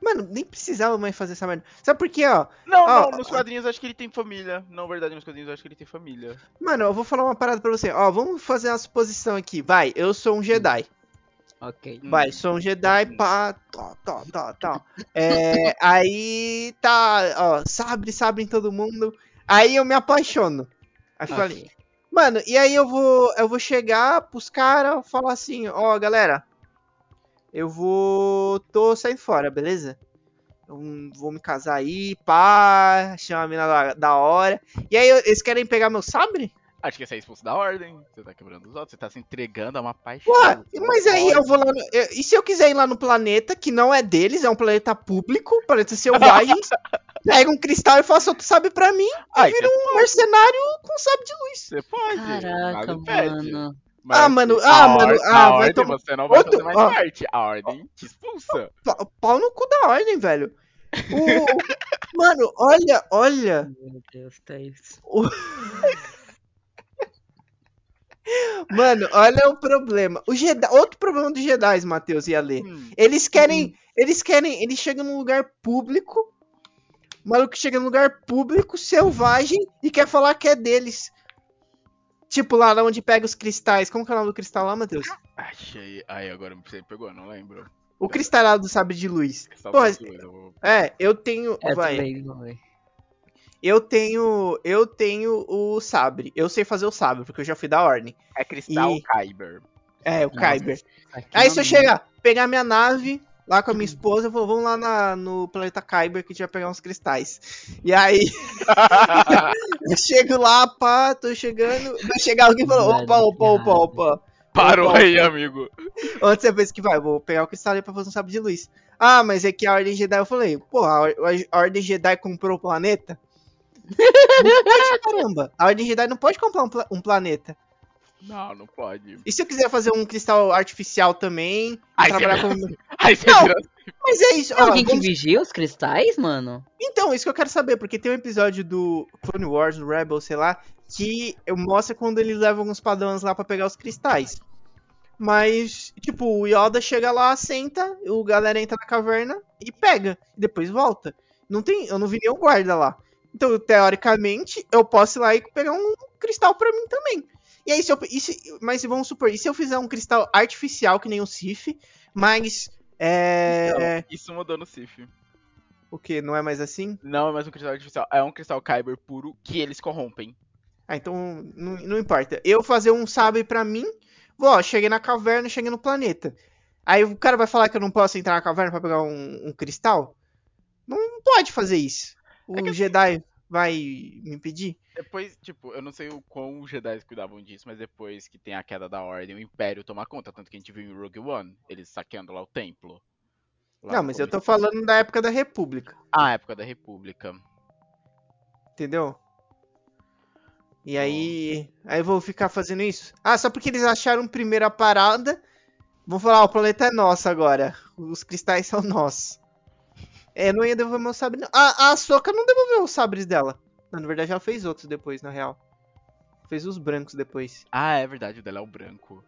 Mano, nem precisava mais fazer essa merda. Sabe por quê, ó? Não, Ó, não, nos quadrinhos eu acho que ele tem família. Não, verdade, nos quadrinhos eu acho que ele tem família. Mano, eu vou falar uma parada pra você. Ó, vamos fazer uma suposição aqui. Vai, eu sou um Jedi. Ok. Vai, sou um Jedi, pá, tó, tó, tó, tó. É, aí tá, ó, sabre, sabre em todo mundo. Aí eu me apaixono. Aí Ok. falei, mano, e aí eu vou, eu vou chegar pros caras falar assim, ó, galera, eu vou, tô saindo fora, beleza? Eu vou me casar aí, pá, chamar a mina da, da hora. E aí eles querem pegar meu sabre? Acho que você é expulso da ordem. Você tá quebrando os outros, você tá se entregando a uma paixão. Você não mas aí eu pode. vou lá. No, eu- e se eu quiser ir lá no planeta, que não é deles, é um planeta público, planeta selvagem, pega um cristal e faço outro sabe pra mim, Ah, vira um mercenário com sabre de luz. Você pode. Caraca, mano. Mas, Ah, mano, assim, ah, a mano, ah, a vai ordem tomar- você não vai Outro- fazer mais ó. parte. A ordem te expulsa. Pa- Pau no cu da ordem, velho. O- mano, olha, olha. Meu Deus, tá isso. Mano, olha o problema. O Jedi, outro problema dos Jedi, Matheus e Ale. Hum, Eles querem. Eles querem. Eles chegam num lugar público. O maluco chega num lugar público, selvagem, e quer falar que é deles. Tipo, lá onde pega os cristais. Como que é o nome do cristal lá, Matheus? achei. Aí agora você pegou, não lembro. O cristal lá do sabre de luz. Pô, Azul, eu vou- É, eu tenho. É vai, também, vai. Eu tenho. Eu tenho o sabre. Eu sei fazer o sabre, porque eu já fui da ordem. É Cristal E- Kyber. É, o Nossa, Kyber. Aí se eu chegar, pegar minha nave lá com a minha esposa, eu vou, vamos lá na- no planeta Kyber que a gente vai pegar uns cristais. E aí, eu chego lá, pá, tô chegando. Vai chegar alguém e falar: opa, opa, opa, opa. Parou Opa, aí, amigo. Onde você pensa que vai? Vou pegar o cristal ali pra fazer um sabre de luz. Ah, mas é que a Ordem Jedi, eu falei, pô, a Ordem Jedi comprou o planeta? Não pode, caramba. A Ordem Jedi não pode comprar um, pla- um planeta. Não, não pode. E se eu quiser fazer um cristal artificial também? Ai, trabalhar você- com. Aí você Não. vira. Mas é isso. Tem ó, alguém que vamos- vigia os cristais, mano? Então, isso que eu quero saber, porque tem um episódio do Clone Wars, do Rebel, sei lá, que mostra quando eles levam alguns padrões lá pra pegar os cristais. Mas, tipo, o Yoda chega lá, senta, o galera entra na caverna e pega, e depois volta. Não tem, eu não vi nenhum guarda lá. Então, teoricamente, eu posso ir lá e pegar um cristal pra mim também. E aí, se eu, e se- mas vamos supor, e se eu fizer um cristal artificial, que nem o Sif, mas. É. Isso mudou no Sif. O que? Não é mais assim? Não é mais um cristal artificial, é um cristal Kyber puro que eles corrompem. Ah, então não, não importa. Eu fazer um sabre pra mim, vou, ó, cheguei na caverna, cheguei no planeta. Aí o cara vai falar que eu não posso entrar na caverna pra pegar um, um cristal? Não pode fazer isso. O É Jedi vai me impedir? Depois, tipo, eu não sei o quão os Jedi cuidavam disso, mas depois que tem a queda da Ordem, o Império toma conta. Tanto que a gente viu em Rogue One, eles saqueando lá o templo. Lá não, mas eu tô falando da época da República, Ah, época da República. entendeu? E aí, aí eu vou ficar fazendo isso? Ah, só porque eles acharam primeiro a parada, vão falar, ó, o planeta é nosso agora. Os cristais são nossos. É, eu não ia devolver meu sabre, não. A, a Soka não devolveu os sabres dela. Não, na verdade, ela fez outros depois, na real. Fez os brancos depois. Ah, é verdade, o dela é o branco.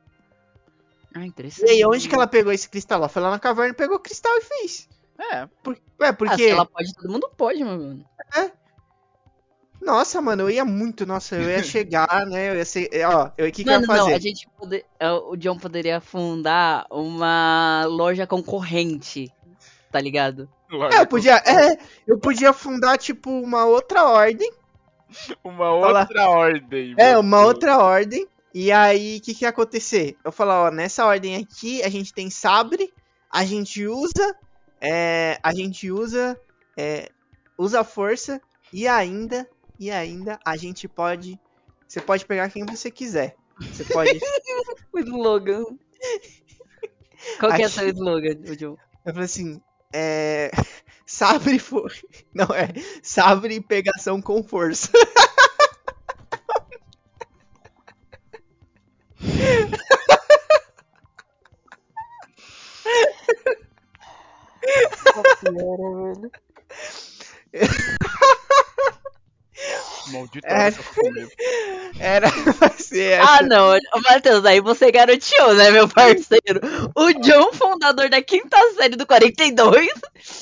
Ah, E interessante. aí, onde que ela pegou esse cristal? Ela foi lá na caverna, pegou o cristal e fez. É, Por, ué, Ah, porque. se ela pode, todo mundo pode, mano. Nossa, mano, eu ia muito. Nossa, eu ia chegar, né? Eu ia ser. Ó, eu o que, que eu ia Mano, não, fazer? a gente pode... é, o John poderia fundar uma loja concorrente, tá ligado? É, eu podia. É, eu podia fundar, tipo, uma outra ordem. Uma outra ordem. É, uma Deus. outra ordem. E aí, o que, que ia acontecer? Eu falar, ó, nessa ordem aqui, a gente tem sabre, a gente usa. É, a gente usa. É, usa força e ainda. E ainda a gente pode. Você pode pegar quem você quiser. Você pode. O slogan. Qual que é Aqui- seu slogan, o? Eu falei assim. É. Sabre for. Não, é. Sabre e pegação com força. Maldito É. comida. Era pra ser essa. Ah, não. Matheus, aí você garoteou, né, meu parceiro? O John, fundador da quinta série do 42.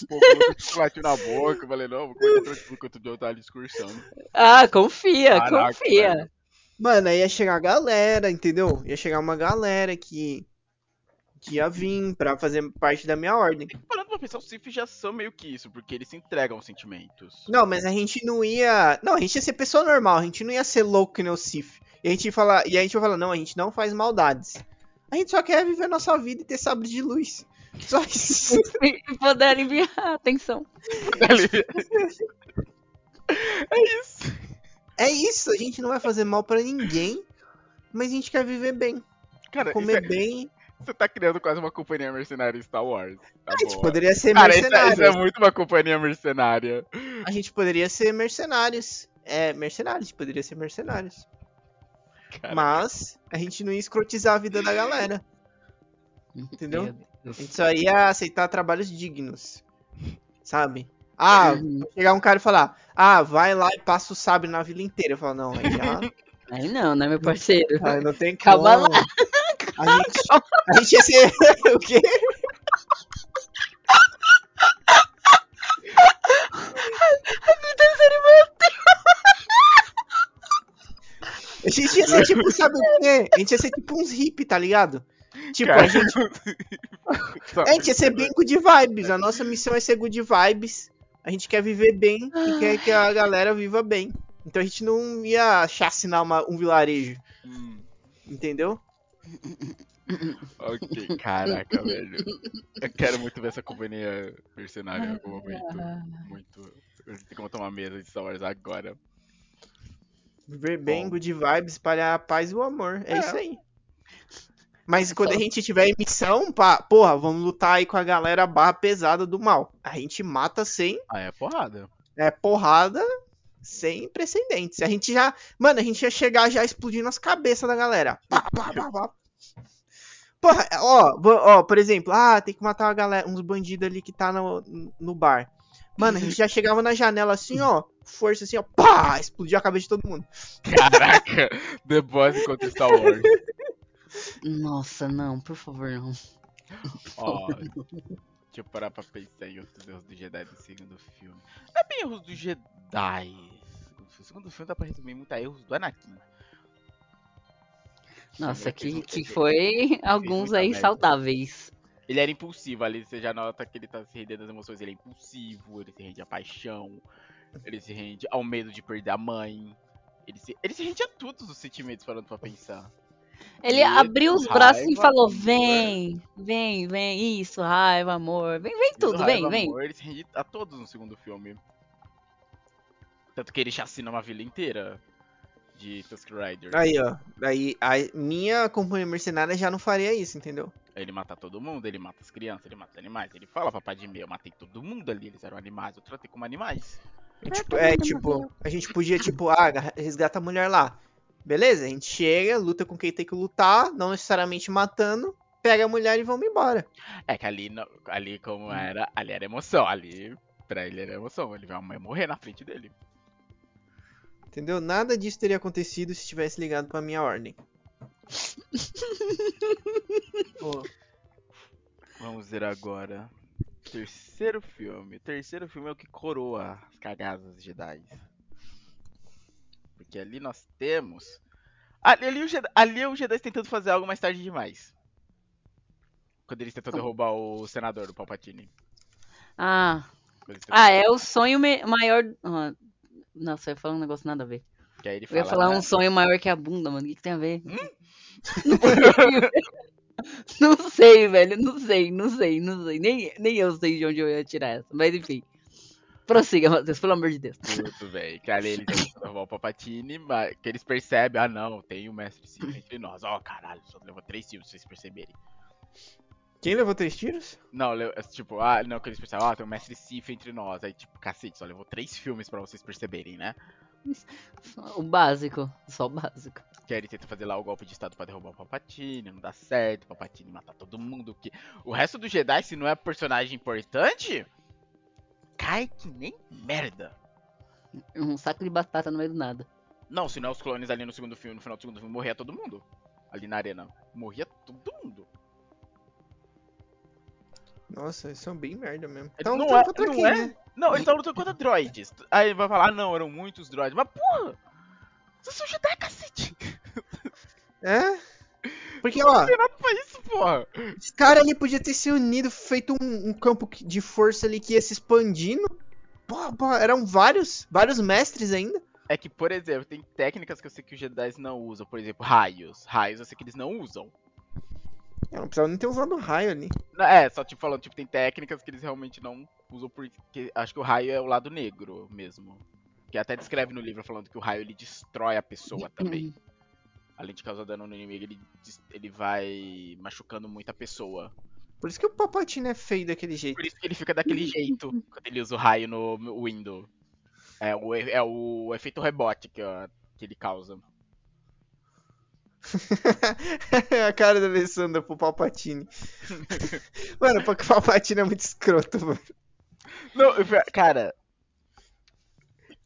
Pô, chocolate na boca. Eu falei, não, vou comer tranquilo enquanto o John tá ali discursando. Ah, confia, Caraca, confia. velho. Mano, aí ia chegar a galera, entendeu? Ia chegar uma galera que. que ia vir pra fazer parte da minha ordem. Parando pra pensar, os Sith já são meio que isso, porque eles se entregam aos sentimentos. Não, mas a gente não ia. Não, a gente ia ser pessoa normal, a gente não ia ser louco que nem o Sif. E a gente ia falar, e a gente ia falar, não, a gente não faz maldades. A gente só quer viver nossa vida e ter sabre de luz. Só isso. E poder enviar atenção. é isso. É isso, a gente não vai fazer mal pra ninguém, mas a gente quer viver bem, Cara, comer é- bem. você tá criando quase uma companhia mercenária em Star Wars. Tá A gente boa. poderia ser Cara, isso é, mercenários. isso é muito uma companhia mercenária. A gente poderia ser mercenários. É, mercenários, poderia ser mercenários. Cara. Mas a gente não ia escrotizar a vida da galera. Entendeu? A gente só ia aceitar trabalhos dignos. Sabe? Ah, Uhum. chegar um cara e falar, ah, vai lá e passa o sabre na vila inteira. Eu falo, não, aí já. Aí não, né, meu parceiro? aí não tem Calma como. A gente, a gente ia ser. o quê? Gente ia ser tipo, sabe o quê? A gente ia ser tipo uns hippie, tá ligado? Tipo, Cara. a gente, a gente ia ser bem good vibes. A nossa missão é ser good vibes. A gente quer viver bem e quer que a galera viva bem. Então a gente não ia chacinar uma- um vilarejo, Hum, entendeu? ok, caraca, velho. Eu quero muito ver essa companhia mercenária em algum momento. Muito. A gente tem como tomar mesa de Star Wars agora. Viver bem, Bom. good vibes, espalhar a paz e o amor. É, É. isso aí. Mas quando a gente tiver em missão, pá, porra, vamos lutar aí com a galera barra pesada do mal. A gente mata sem Ah, é porrada. é, porrada sem precedentes. A gente já. Mano, a gente ia chegar já explodindo as cabeças da galera. Pá, pá, pá, pá. Porra, ó, vo- ó, por exemplo, ah, tem que matar uma galera, uns bandidos ali que tá no, no bar. Mano, a gente já chegava na janela assim, ó, força assim, ó, pá, explodia a cabeça de todo mundo. Caraca, The Boys contra Star Wars. Nossa, não, por favor, não. Ó, deixa eu parar pra pensar em outros erros do Jedi do segundo filme. Não é bem erros do Jedi. O segundo filme dá pra resumir muito a erros do Anakin. Nossa, que, que foi alguns aí saudáveis. Ele era impulsivo ali, você já nota que ele tá se rendendo às emoções. Ele é impulsivo, ele se rende à paixão, ele se rende ao medo de perder a mãe. Ele se, ele se rende a todos os sentimentos, falando pra pensar. Ele Medo, abriu os braços e raiva, falou: vem, vem, vem, isso, raiva, amor, vem, vem tudo, raiva, vem, vem. amor, ele se rende a todos no segundo filme. Tanto que ele chacina uma vila inteira de Tusk Riders. Aí, ó. Aí, a minha companhia mercenária já não faria isso, entendeu? Ele mata todo mundo, ele mata as crianças, ele mata os animais. Ele fala pra Padme, eu matei todo mundo ali, eles eram animais, eu tratei como animais. É, tipo, é, tipo, a gente podia, tipo, ah, resgata a mulher lá. Beleza, a gente chega, luta com quem tem que lutar, não necessariamente matando, pega a mulher e vamos embora. É que ali, ali como era, ali era emoção, ali pra ele era emoção, ele vai morrer na frente dele. Entendeu? Nada disso teria acontecido se tivesse ligado pra minha ordem. Pô, Vamos ver agora. Terceiro filme. Terceiro filme é o que coroa as cagadas Jedi. Porque ali nós temos. Ali, ali, o Jedi, ali o Jedi tentando fazer algo mais tarde demais. Quando eles tentam derrubar o senador do Palpatine. Ah, ah, é o sonho me- maior. ah, Nossa, eu ia falar um negócio nada a ver. que aí ele Eu ia fala, falar né? um sonho maior que a bunda, mano. O que, que tem a ver? Hum? Não sei, velho. Não sei, não sei, não sei. Nem, nem eu sei de onde eu ia tirar essa. Mas enfim. Prossiga, Matheus, pelo amor de Deus. Tudo bem. Que ali eles tentam derrubar o Palpatine, mas que eles percebem, ah não, tem o Mestre Sif entre nós. Ó, caralho, só levou três filmes pra vocês perceberem. quem levou três tiros? Não, tipo, ah, não, que eles percebem, ah, tem o Mestre Sif entre nós. Aí, tipo, cacete, só levou três filmes pra vocês perceberem, né? O básico. Só o básico. Ele tenta fazer lá o golpe de estado pra derrubar o Palpatine, não dá certo, o Palpatine mata todo mundo. Que... O resto do Jedi, se não é personagem importante, cai que nem merda. Um saco de batata no meio do nada. Não, se não é os clones ali no segundo filme, no final do segundo filme, morria todo mundo. Ali na arena. Morria todo mundo. Nossa, eles são bem merda mesmo. Então não é- não é? né? Não, ele tá lutando contra droids. Aí ele vai falar, ah não, eram muitos droids. Mas porra! Vocês são Jedi, cacete! É? Porque, Não ó, tem nada pra isso, porra! esse cara ali podia ter se unido, feito um, um campo de força ali que ia se expandindo. Pô, pô, eram vários, vários mestres ainda. É que, por exemplo, tem técnicas que eu sei que os Jedi não usam. Por exemplo, raios. Raios eu sei que eles não usam. Eu não precisava nem ter usado raio ali. É, só tipo falando, tipo, tem técnicas que eles realmente não usam porque acho que o raio é o lado negro mesmo. Que até descreve no livro falando que o raio ele destrói a pessoa também. Além de causar dano no inimigo, ele, ele vai machucando muito a pessoa. Por isso que o Palpatine é feio daquele jeito. Por isso que ele fica daquele jeito quando ele usa o raio no window. É o, é o efeito rebote que, ó, que ele causa. a cara da Alessandra pro Palpatine. mano, porque o Palpatine é muito escroto, mano. Não, cara.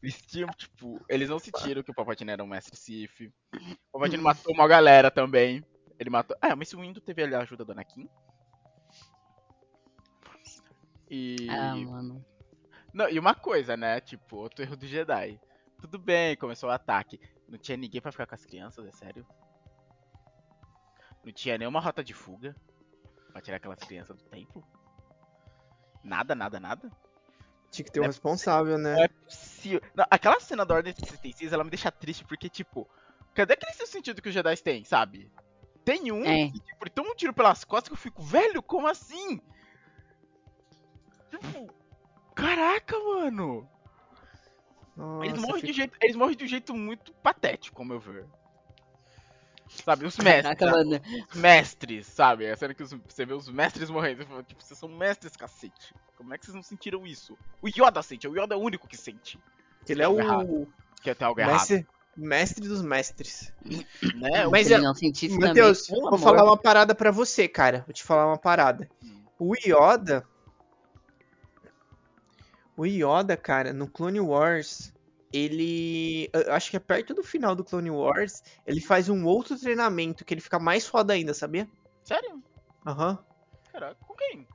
Eles tinham, tipo, eles não sentiram que o Palpatine era um mestre Sith. O Palpatine matou uma galera também. Ele matou. Ah, mas o Windu teve ali a ajuda do Anakin. E. Ah, mano. Não, e uma coisa, né? Tipo, outro erro do Jedi. Tudo bem, começou o ataque. Não tinha ninguém pra ficar com as crianças, é sério? Não tinha nenhuma rota de fuga pra tirar aquelas crianças do templo? Nada, nada, nada? Tinha que ter um responsável, né? Não é possível. Não, aquela cena da Ordem 66, ela me deixa triste porque, tipo, cadê aquele seu sentido que os Jedi têm, sabe? Tem um É. que, tipo, toma um tiro pelas costas que eu fico, velho, como assim? Tipo, caraca, mano. Eles Nossa, morrem, fica- de jeito, eles morrem de um jeito muito patético, ao meu ver. Sabe, os mestres. Sabe? Os mestres, sabe? A cena que os- você vê os mestres morrendo. Você fala, tipo, vocês são mestres, cacete. Como é que vocês não sentiram isso? O Yoda sente, o Yoda é o único que sente. Ele é o errado. Que tem algo errado. mestre, mestre dos mestres. Né? Mas é- ele não sentisse também, pelo vou amor. falar uma parada pra você, cara. Vou te falar uma parada. Hum. O Yoda. O Yoda, cara, no Clone Wars, ele. eu Acho que é perto do final do Clone Wars. Ele faz um outro treinamento que ele fica mais foda ainda, sabia? Sério? Aham. Caraca, com quem?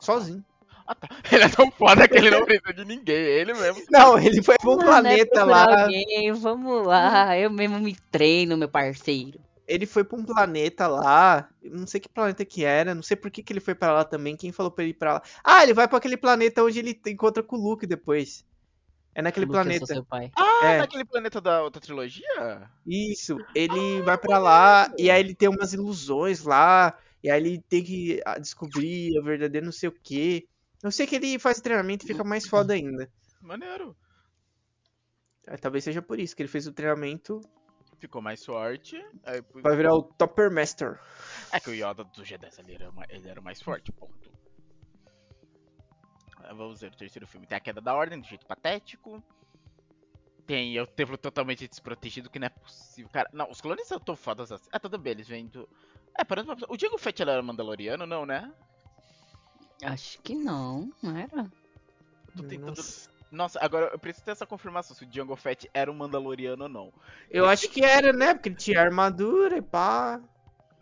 Sozinho. Ah tá. Ele é tão foda que ele não precisa de ninguém, é ele mesmo. Não, ele foi pra um Mano, é planeta procurar lá. Alguém, vamos lá, eu mesmo me treino, meu parceiro. ele foi pra um planeta lá, não sei que planeta que era, não sei por que, que ele foi pra lá também, quem falou pra ele ir pra lá? Ah, ele vai pra aquele planeta onde ele encontra com o Luke depois. É naquele Lucas, planeta. Ah, É. naquele planeta da outra trilogia? Isso, ele vai pra lá e aí ele tem umas ilusões lá, e aí ele tem que ah, descobrir o verdadeiro não sei o quê. Eu sei que ele faz treinamento e fica mais foda ainda. Maneiro. É, talvez seja por isso que ele fez o treinamento Ficou mais forte. Aí, pra virar o Topper Master. É que o Yoda do G10 ele era, mais forte, ponto. Ah, Vamos ver o terceiro filme. Tem a queda da ordem, do jeito patético. Tem o templo totalmente desprotegido, que não é possível. Cara, não, os clones são tão fodas assim. Ah, tudo bem, eles vêm do. É, parando pra. O Diego Fett era mandaloriano, não, né? Acho que não, não era? Tô tentando. Nossa. Nossa, agora eu preciso ter essa confirmação se o Django Fett era um mandaloriano ou não. Eu acho que era, né? Porque ele tinha armadura e pá.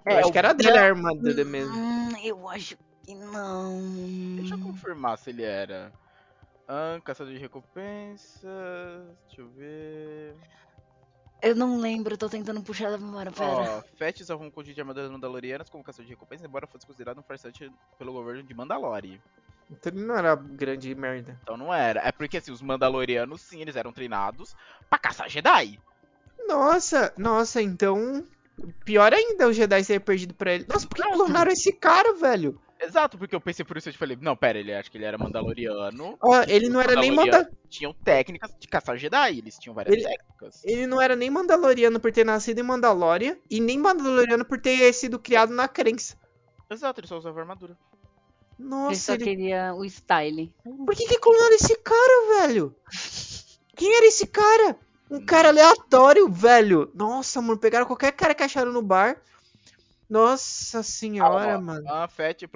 Eu É, acho o que era dele a armadura mesmo. Hum, eu acho que não. Deixa eu confirmar se ele era. Ah, caçador de recompensas. Deixa eu ver. Eu não lembro, tô tentando puxar da memória, pera. Ó, Fett usava um conjunto de armaduras mandalorianas como caçador de recompensas, embora fosse considerado um farsante pelo governo de Mandalore. Então ele não era grande merda. Então não era. É porque assim, os Mandalorianos sim, eles eram treinados pra caçar Jedi. Nossa, nossa, então. Pior ainda o Jedi ser perdido pra ele. Nossa, por que clonaram esse cara, velho? Exato, porque eu pensei por isso eu te falei, não, pera, ele acho que ele era Mandaloriano. Ó, ele não era nem Mandaloriano manda... Tinham técnicas de caçar Jedi, eles tinham várias Ele- técnicas. ele não era nem Mandaloriano por ter nascido em Mandalória e nem Mandaloriano por ter sido criado na crença. Exato, ele só usava armadura. Ele Nossa, só ele... queria o style. por que que clonaram esse cara, velho? Quem era esse cara? Um cara aleatório, velho. Nossa, mano, pegaram qualquer cara que acharam no bar. Nossa senhora, Ó, mano. Ah, Fett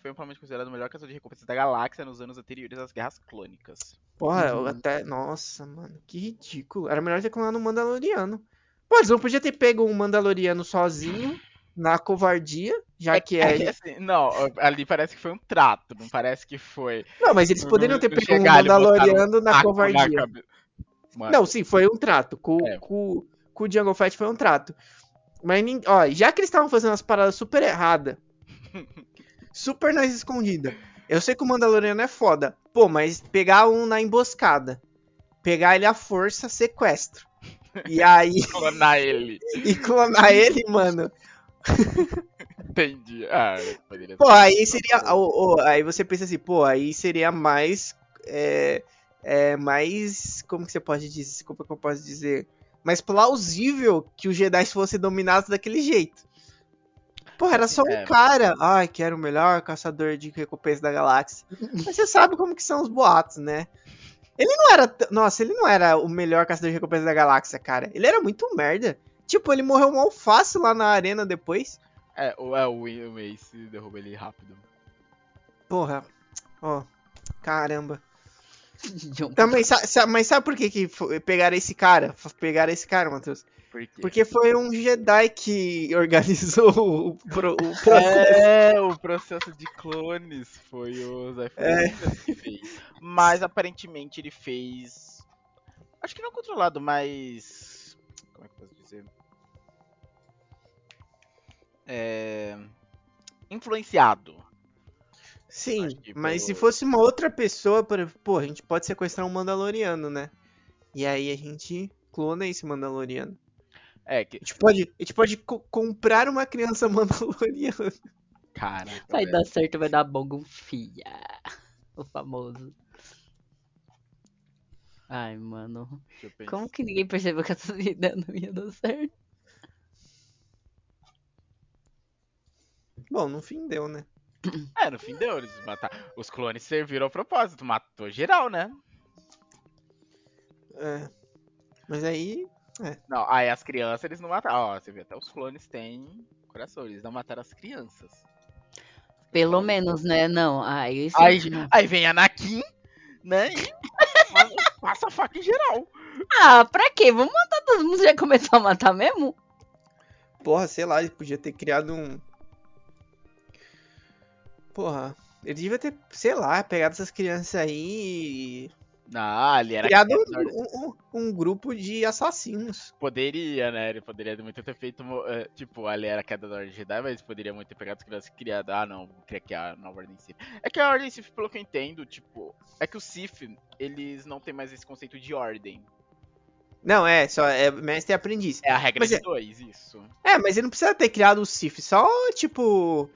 foi amplamente considerado o melhor caçador de recompensas da galáxia nos anos anteriores às guerras clônicas. Porra, eu Uhum. até. Nossa, mano, que ridículo. Era melhor ter clonado um Mandaloriano. Pô, eles não podiam ter pego um Mandaloriano sozinho, na covardia, já que é. que, assim, não, ali parece que foi um trato, não parece que foi. Não, mas eles poderiam ter pego um Mandaloriano na covardia. cabe- Mano, Não, sim, foi um trato. Com, É. com, com o Jungle Fett foi um trato. Mas, ó, já que eles estavam fazendo as paradas super erradas, super nas escondidas. Eu sei que o Mandaloriano é foda. Pô, mas pegar um na emboscada, pegar ele à força, sequestro. E aí, clonar ele. e clonar ele, mano. Entendi. Ah, poderia Pô, aí seria. ô, aí você pensa assim, pô, aí seria mais. É, é mais. Como que você pode dizer? Como que eu posso dizer? Mais plausível que os Jedi fossem dominados daquele jeito. Porra, era só um É. cara. Ai, que era o melhor caçador de recompensa da galáxia. Mas você sabe como que são os boatos, né? Ele não era. Nossa, ele não era o melhor caçador de recompensa da galáxia, cara. Ele era muito merda. Tipo, ele morreu mal fácil lá na arena depois. É, o, é, o o Mace derruba ele rápido. Porra. Ó. Caramba. Também, mas sabe por que, que pegaram esse cara? Pegaram esse cara, Matheus? Por? Porque foi um Jedi que organizou o, pro- o processo. É, o processo de clones foi o Zé É. Que fez. Mas aparentemente ele fez. Acho que não controlado, mas. Como é que eu posso dizer? É. Influenciado. Sim, que mas se pelo- fosse uma outra pessoa, por... pô, a gente pode sequestrar um Mandaloriano, né? E aí a gente clona esse Mandaloriano. É, que. A gente pode, a gente pode co- comprar uma criança Mandaloriana. Cara. Vai dar certo, vai dar bom, confia. O famoso. Ai, mano. Como que ninguém percebeu que essa ideia não ia dar certo? Bom, no fim deu, né? É, no fim deu, eles mataram. Os clones serviram ao propósito, matou geral, né? É. Mas aí. Não, aí as crianças eles não mataram. Ó, você vê, até os clones têm coração, eles não mataram as crianças. Pelo menos, né? Não. Aí. Aí, não. aí vem Anakin, né? E passa a faca em geral. Ah, pra quê? Vamos matar todo mundo já começou a matar mesmo? Porra, sei lá, ele podia ter criado um. Porra, ele devia ter, sei lá, pegado essas crianças aí e Ah, ali era Criado um, um- um grupo de assassinos. Poderia, né? Ele poderia muito ter feito. eh, Tipo, ali era a queda da Ordem Jedi, mas poderia muito ter pegado as crianças e criado. Ah, não, vou criar aqui a nova Ordem Sith. É que a Ordem Sith, pelo que eu entendo, tipo. É que o Sith, eles não tem mais esse conceito de ordem. Não, é, só é mestre e aprendiz. É a regra Mas de é- dois, isso. É, mas ele não precisa ter criado o Sif, só, tipo,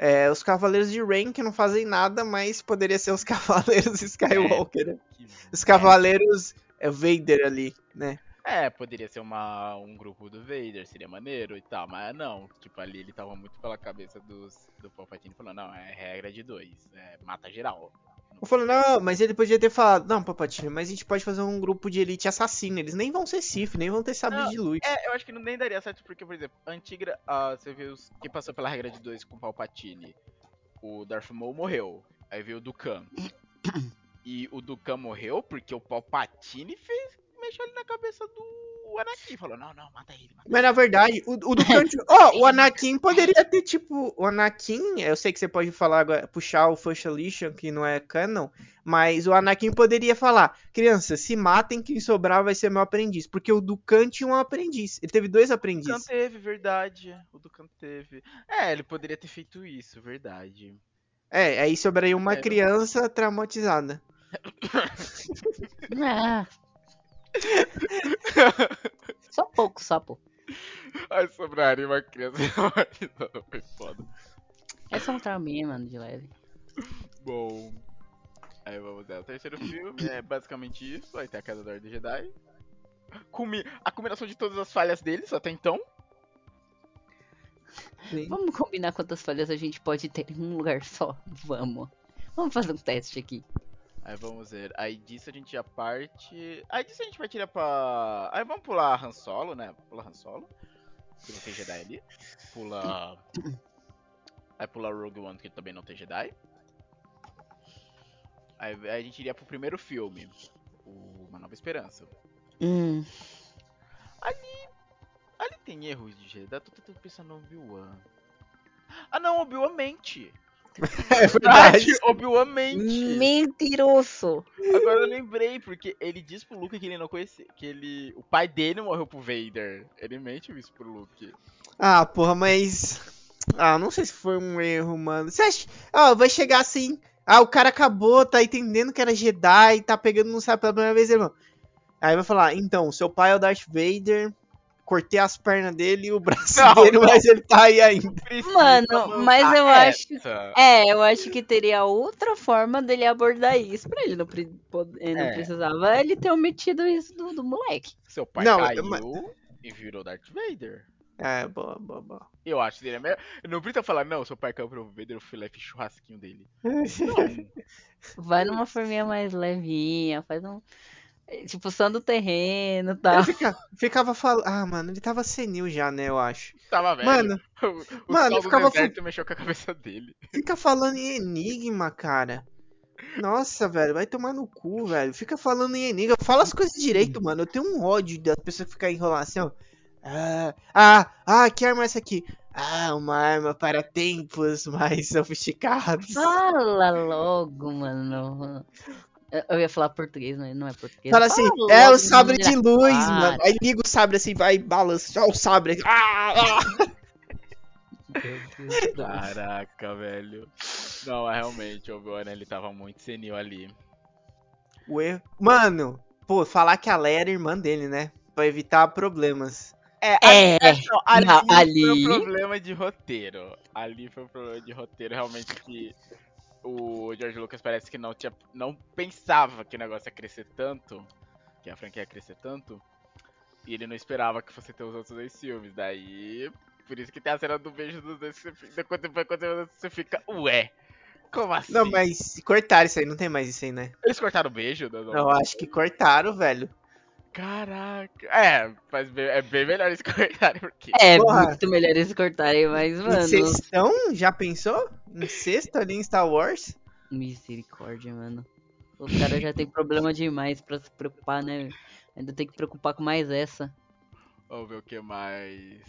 é, os Cavaleiros de Rain que não fazem nada, mas poderia ser os Cavaleiros Skywalker, né? Que- Os Cavaleiros é, Vader ali, né? É, poderia ser uma, um grupo do Vader, seria maneiro e tal, mas não, tipo, ali ele tava muito pela cabeça dos, do Palpatine, falando, não, é regra de dois, é, mata geral. Eu falo, não, mas ele podia ter falado, não, Papatinho, mas a gente pode fazer um grupo de elite assassino, eles nem vão ser Sif, nem vão ter sabre de luz. É, eu acho que não nem daria certo, porque, por exemplo, a antiga, ah, você viu os- quem passou pela regra de dois com o Palpatine, o Darth Maul morreu, aí veio o Dukan. E o Dukan morreu porque o Palpatine fez, mexeu ali na cabeça do Anakin, falou, não, não, mata ele, mata Mas na verdade, o, o do. Ó, o Anakin poderia ter, tipo. O Anakin, eu sei que você pode falar agora, puxar o First Edition, que não é canon, mas o Anakin poderia falar: criança, se matem, quem sobrar vai ser meu aprendiz. Porque o Dukan tinha um aprendiz. Ele teve dois O Dukan aprendizes. teve, verdade. O Dukan teve. É, ele poderia ter feito isso, verdade. É, aí sobraria uma É. criança traumatizada. Ah. Só pouco, só. Aí sobraria uma criança. Foi foda. É só um trauminha, mano, de leve. Bom. Aí vamos ver. O terceiro filme é basicamente isso. Vai ter a queda da Ordem Jedi. Culmi- A combinação de todas as falhas deles até então. Sim. Vamos combinar quantas falhas a gente pode ter em um lugar só. Vamos. Vamos fazer um teste aqui. Aí vamos ver. Aí disso a gente já parte. Aí disso a gente vai tirar pra. Aí vamos pular Han Solo, né? Pula Han Solo. Que não tem Jedi ali. Pula. Aí pula Rogue One, que também não tem Jedi. Aí, aí a gente iria pro primeiro filme. O Uma Nova Esperança. Hum. Ali tem erros de Jedi. Tô tentando pensar no Obi-Wan. Ah não, Obi-Wan mente. É verdade. Obi-Wan mente. Mentiroso. Agora eu lembrei, porque ele diz pro Luke que ele não conhecia. Que ele. O pai dele morreu pro Vader. Ele mente isso pro Luke. Ah, porra, mas. Ah, não sei se foi um erro, mano. Você acha. Ó, vai chegar assim. Ah, o cara acabou, tá entendendo que era Jedi, tá pegando no sabe pela primeira vez, irmão. Aí vai falar, então, seu pai é o Darth Vader, cortei as pernas dele e o braço Não, dele, não. mas ele tá aí ainda. Mano, mas eu acho- essa. É, eu acho que teria outra forma dele abordar isso pra ele. Não, ele não É. precisava ele ter omitido isso do, do moleque. Seu pai Não, caiu mas- e virou Darth Vader. É, boa, boa, boa. Eu acho que seria melhor. Não precisa falar, não, seu pai caiu pro Vader, eu fui lá e fiz churrasquinho dele. Não. Vai numa forminha mais levinha, faz um. É, Tipo, só do terreno e tal. Fica- ficava falando. Ah, mano, ele tava senil já, né, eu acho. Tava velho. Mano, o o mano, sol do ficava deserto mexeu com a cabeça dele. fica falando em enigma, cara. Nossa, velho, vai tomar no cu, velho. Fica falando em enigma. Fala as coisas direito, mano. Eu tenho um ódio das pessoas que ficam enrolando assim, ó. Ah, ah, ah, que arma é essa aqui? Ah, uma arma para tempos mais sofisticados. Fala logo, mano. Eu- Eu ia falar português, mas não é português. Fala assim, é o sabre de luz, Para. mano. Aí liga o sabre assim, vai e balança. Ó, o sabre. aqui. Ah, ah. Caraca, velho. Não, é realmente, o ele tava muito senil ali. O erro. Mano, pô, falar que a Leia era irmã dele, né? Pra evitar problemas. É, Não, ali, Não, foi ali- um problema de roteiro. Ali foi um problema de roteiro, realmente que o George Lucas parece que não tinha, não pensava que o negócio ia crescer tanto, que a franquia ia crescer tanto, e ele não esperava que fosse ter os outros dois filmes. Daí, por isso que tem a cena do beijo dos dois, que você quando você fica, ué, como assim? Não, mas cortaram isso aí, não tem mais isso aí, né? Eles cortaram o beijo? Não, não. Eu acho que cortaram, velho. Caraca. É, mas bem- é bem melhor eles cortarem, porque... É Porra. muito melhor eles cortarem, mas, mano. Incestão? Já pensou? Incesto ali em Star Wars? Misericórdia, mano. Os caras já tem problema demais pra se preocupar, né? Ainda tem que preocupar com mais essa. Vamos ver o que mais.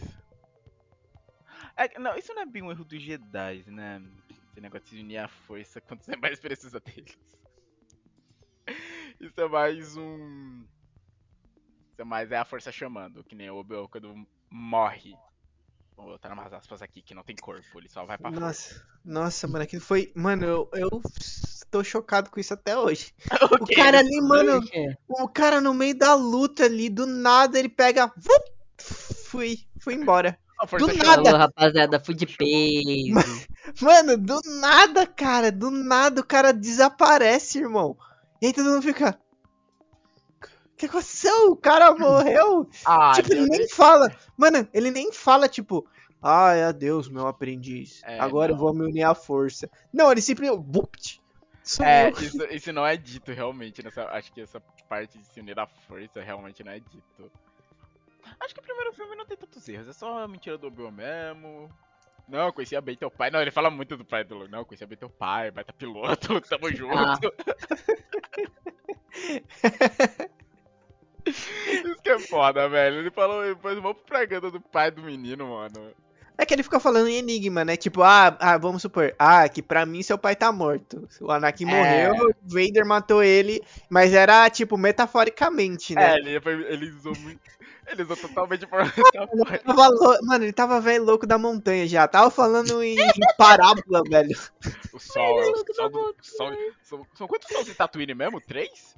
É, não, isso não é bem um erro dos Jedi, né? Esse negócio de unir a força quando você mais precisa deles. Isso é mais um. Isso é a força chamando, que nem o Obi-Wan quando morre. Vou botar umas aspas aqui, que não tem corpo, ele só vai pra força. Nossa, nossa, mano, aquilo foi. Mano, eu, eu tô chocado com isso até hoje. O quê? cara ali, mano, o cara no meio da luta ali, do nada ele pega. vup, Fui, fui embora. A força do chamando. nada. Alô, rapaziada, fui de peso. Mano, do nada, cara, do nada o cara desaparece, irmão. E aí todo mundo fica. O que aconteceu? O cara morreu? Ah, tipo, ele nem Deus. fala. Mano, ele nem fala, tipo, ai, adeus, meu aprendiz. É, Agora eu não. vou me unir à força. Não, ele simplesmente. É, isso, isso não é dito realmente. Nessa, acho que essa parte de se unir à força realmente não é dito. Acho que o primeiro filme não tem tantos erros, é só a mentira do Obi-Wan mesmo. Não, eu conhecia bem teu pai. Não, ele fala muito do pai do Luke. Não, eu conhecia bem teu pai, baita piloto, tamo junto. Ah. Isso que é foda, velho. Ele falou, depois vamos pro propaganda do pai do menino, mano. É que ele fica falando em enigma, né? Tipo, ah, ah, vamos supor, ah, que pra mim seu pai tá morto. O Anakin É. morreu, o Vader matou ele, mas era, tipo, metaforicamente, né? É, ele, ele usou muito. Ele usou totalmente por. Lou- Mano, ele tava velho louco da montanha já. Tava falando em, em parábola, velho. O sol, é o louco sol do. Sol, são, são quantos sols em Tatooine mesmo? Três?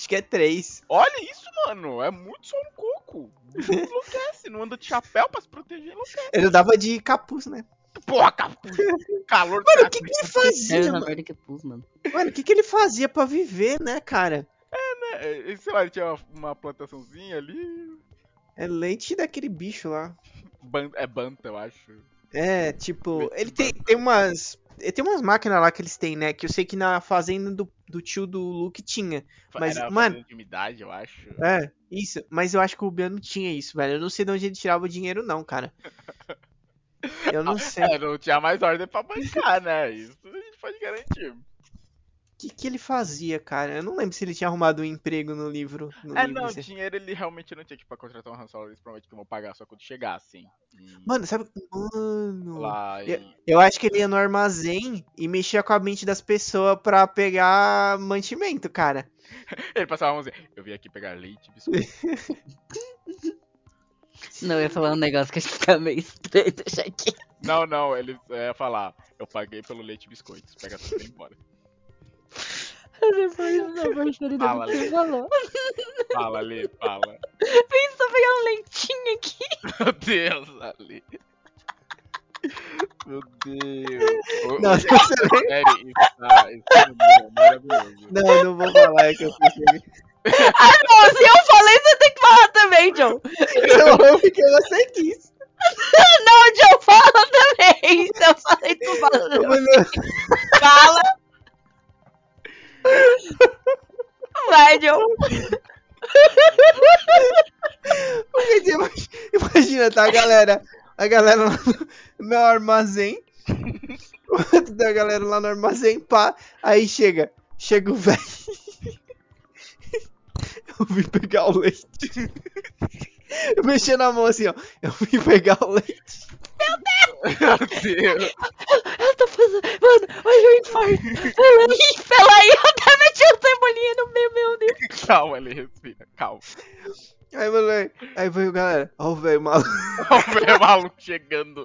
Acho que é três. Olha isso, mano. É muito sol no coco. Não enlouquece, não anda de chapéu pra se proteger, enlouquece. Ele dava de capuz, né? Porra, capuz. Calor Mano, o que, que ele fazia, mano? que pus, mano. Mano, o que, que ele fazia pra viver, né, cara? É, Sei lá, ele tinha uma, uma plantaçãozinha ali. É leite daquele bicho lá. Ban- é banta, eu acho. É, tipo, ele tem, tem umas. Ele Tem umas máquinas lá que eles têm, né? Que eu sei que na fazenda do, do tio do Luke tinha. Mas, Era mano- fazenda de umidade, eu acho. É, isso. Mas eu acho que o Bian não tinha isso, velho. Eu não sei de onde ele tirava o dinheiro, não, cara. Eu não sei. É, não tinha mais ordem pra bancar, né? Isso a gente pode garantir. O que, que ele fazia, cara? Eu não lembro se ele tinha arrumado um emprego no livro. No É, livro, não, assim. dinheiro ele realmente não tinha, tipo, pra contratar um Han Solo, eles prometem que vão pagar só quando chegassem. E Mano, sabe. Mano. lá eu- e... Eu acho que ele ia no armazém e mexia com a mente das pessoas pra pegar mantimento, cara. Ele passava a mão assim, eu vim aqui pegar leite, biscoito. Não, eu ia falar um negócio que acho que fica meio estranho, deixa aqui. não, não, ele ia falar, eu paguei pelo leite e biscoitos, pega tudo e vai embora. Depois da parceria do Fala, que Lê. você falou. Fala, Ali, fala. Pensa pegar um leitinho aqui. Meu Deus, Ali. Meu Deus. Não, você- Sério, isso tá, isso tá maravilhoso. não, não vou falar, é que eu pensei. Não, se eu falei, você tem que falar também, John. Não, porque você quis. Não, John fala também. Se eu falei, tu fala. Mano, Fala. Vai, John. tipo, imagina, tá, a galera. A galera lá no, no armazém. da galera lá no armazém, pá. Aí chega. Chega o velho. Eu vim pegar o leite. Eu mexi na mão assim, ó. Eu vim pegar o leite. Meu Deus. Eu tô fazendo. Mano, olha o infarto. Peraí, peraí. Eu até meti o cebolinha no meio, meu Deus. Calma, Ali, respira, calma. Aí, mano, aí- aí veio galera. Ó, o velho maluco. Olha o velho maluco chegando.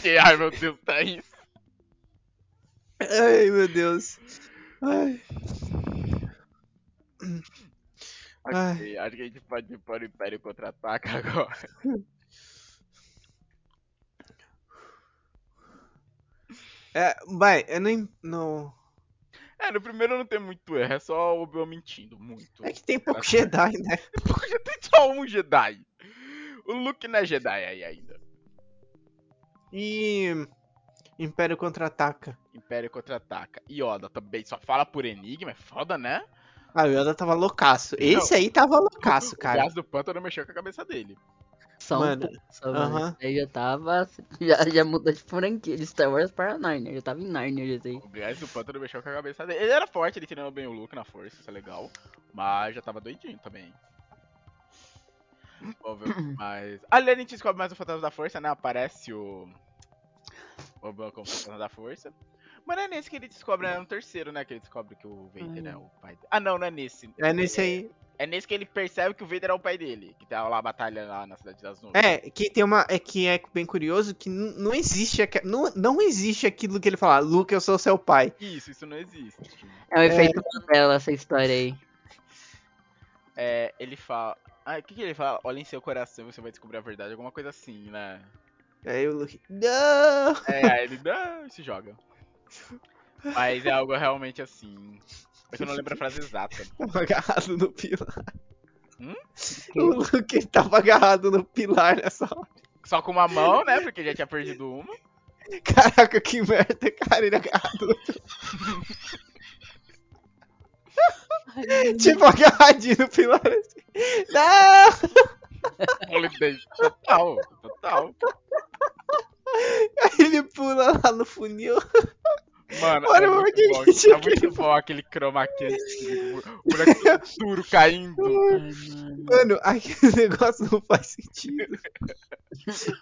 Que, ai, meu Deus, tá isso. Ai, meu Deus. Ai. Ai. Ok, acho que a gente pode ir para o Império Contra-Ataca agora. É, vai, eu nem. Não. É, no primeiro não tem muito erro, é só o Obi-Wan mentindo, muito. É que tem pouco Jedi, né? Tem só um Jedi. O Luke não é Jedi aí ainda. E. Império contra-ataca. Império Contra-Ataca. Yoda também só fala por enigma, é foda, né? Ah, o Yoda tava loucaço. Esse aí tava loucaço, O cara. gás do pântano mexeu com a cabeça dele. Só um Mano, pouco, só, aham. mano. Aí já tava. Já, já mudou de franquia de Star Wars para Narnia. Já tava em Narnia já sei. O gás do pântano mexeu com a cabeça dele. Ele era forte, ele treinava bem o Luke na força, isso é legal. Mas já tava doidinho também. Vamos ver mais. Ali a gente descobre mais o fantasma da força, né? Aparece o. O Obi-Wan como fantasma da força. Mas não é nesse que ele descobre, é no terceiro, né? Que ele descobre que o Vader é o pai dele. Ah, não, não é nesse. É nesse aí. É nesse que ele percebe que o Vader é o pai dele. Que tá lá a batalha lá na Cidade das Nuvens. É, que tem uma. É que é bem curioso que não existe. Não, não existe aquilo que ele fala, Luke, eu sou seu pai. Isso, isso não existe. É um efeito Mandela essa história aí. É, ele fala. Ah, o que, que ele fala? Olha em seu coração e você vai descobrir a verdade. Alguma coisa assim, né? Aí o Luke. Não! É, aí ele não, se joga. Mas é algo realmente assim. É que eu não lembro a frase exata. Tava agarrado no pilar. Hum? O Luke tava agarrado no pilar nessa hora. Só com uma mão, né? Porque já tinha perdido uma. Caraca, que merda, cara, ele agarrado no Tipo, agarradinho no pilar assim. Não! Holiday. Total, total. Aí ele pula lá no funil. Mano, Olha é o muito, que bom, que é muito bom aquele chroma key, o duro caindo. Ai, mano. Aquele negócio não faz sentido.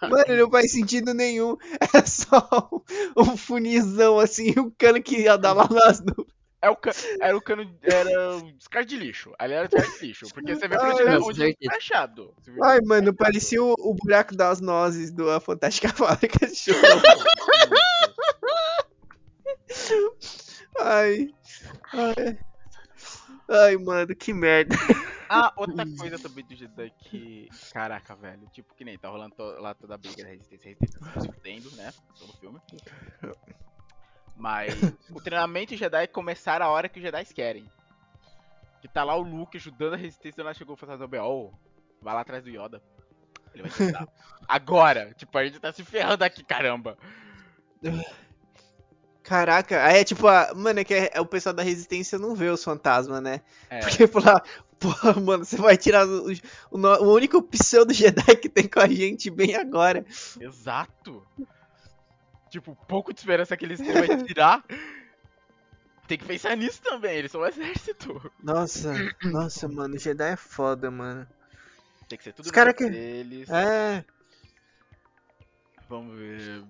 Mano, não faz sentido nenhum. É só um, funizão assim, e um cano que ia dar lá nas nuvens. É o ca- era o cano. Era o descarte de lixo. Ali era o descarte de lixo. Porque você vê Ai, onde, viu? Ai, mano, parecia o, o buraco das nozes do A Fantástica Fábrica de Chocolate. Ai. Ai. Ai, mano, que merda. Ah, outra coisa também do Jedi que. Caraca, velho. Tipo, que nem tá rolando to- lá toda a briga da resistência. Resistência tá se fudendo, né? Todo filme. Mas o treinamento Jedi começar a hora que os Jedi querem. Que tá lá o Luke ajudando a resistência. Ela chegou e falou assim: oh, vai lá atrás do Yoda. Ele vai te ajudar. Agora! Tipo, a gente tá se ferrando aqui, caramba. Caraca, aí é tipo, a, mano, é que é, é o pessoal da resistência não vê os fantasmas, né? É, Porque falar, porra, mano, você vai tirar o, o, o único pseudo Jedi que tem com a gente bem agora. exato. Tipo, pouco de esperança que eles têm vai tirar. Tem que pensar nisso também, eles são um exército. Nossa, nossa, mano, Jedi é foda, mano. Tem que ser tudo Os cara que- deles. É, Vamos ver.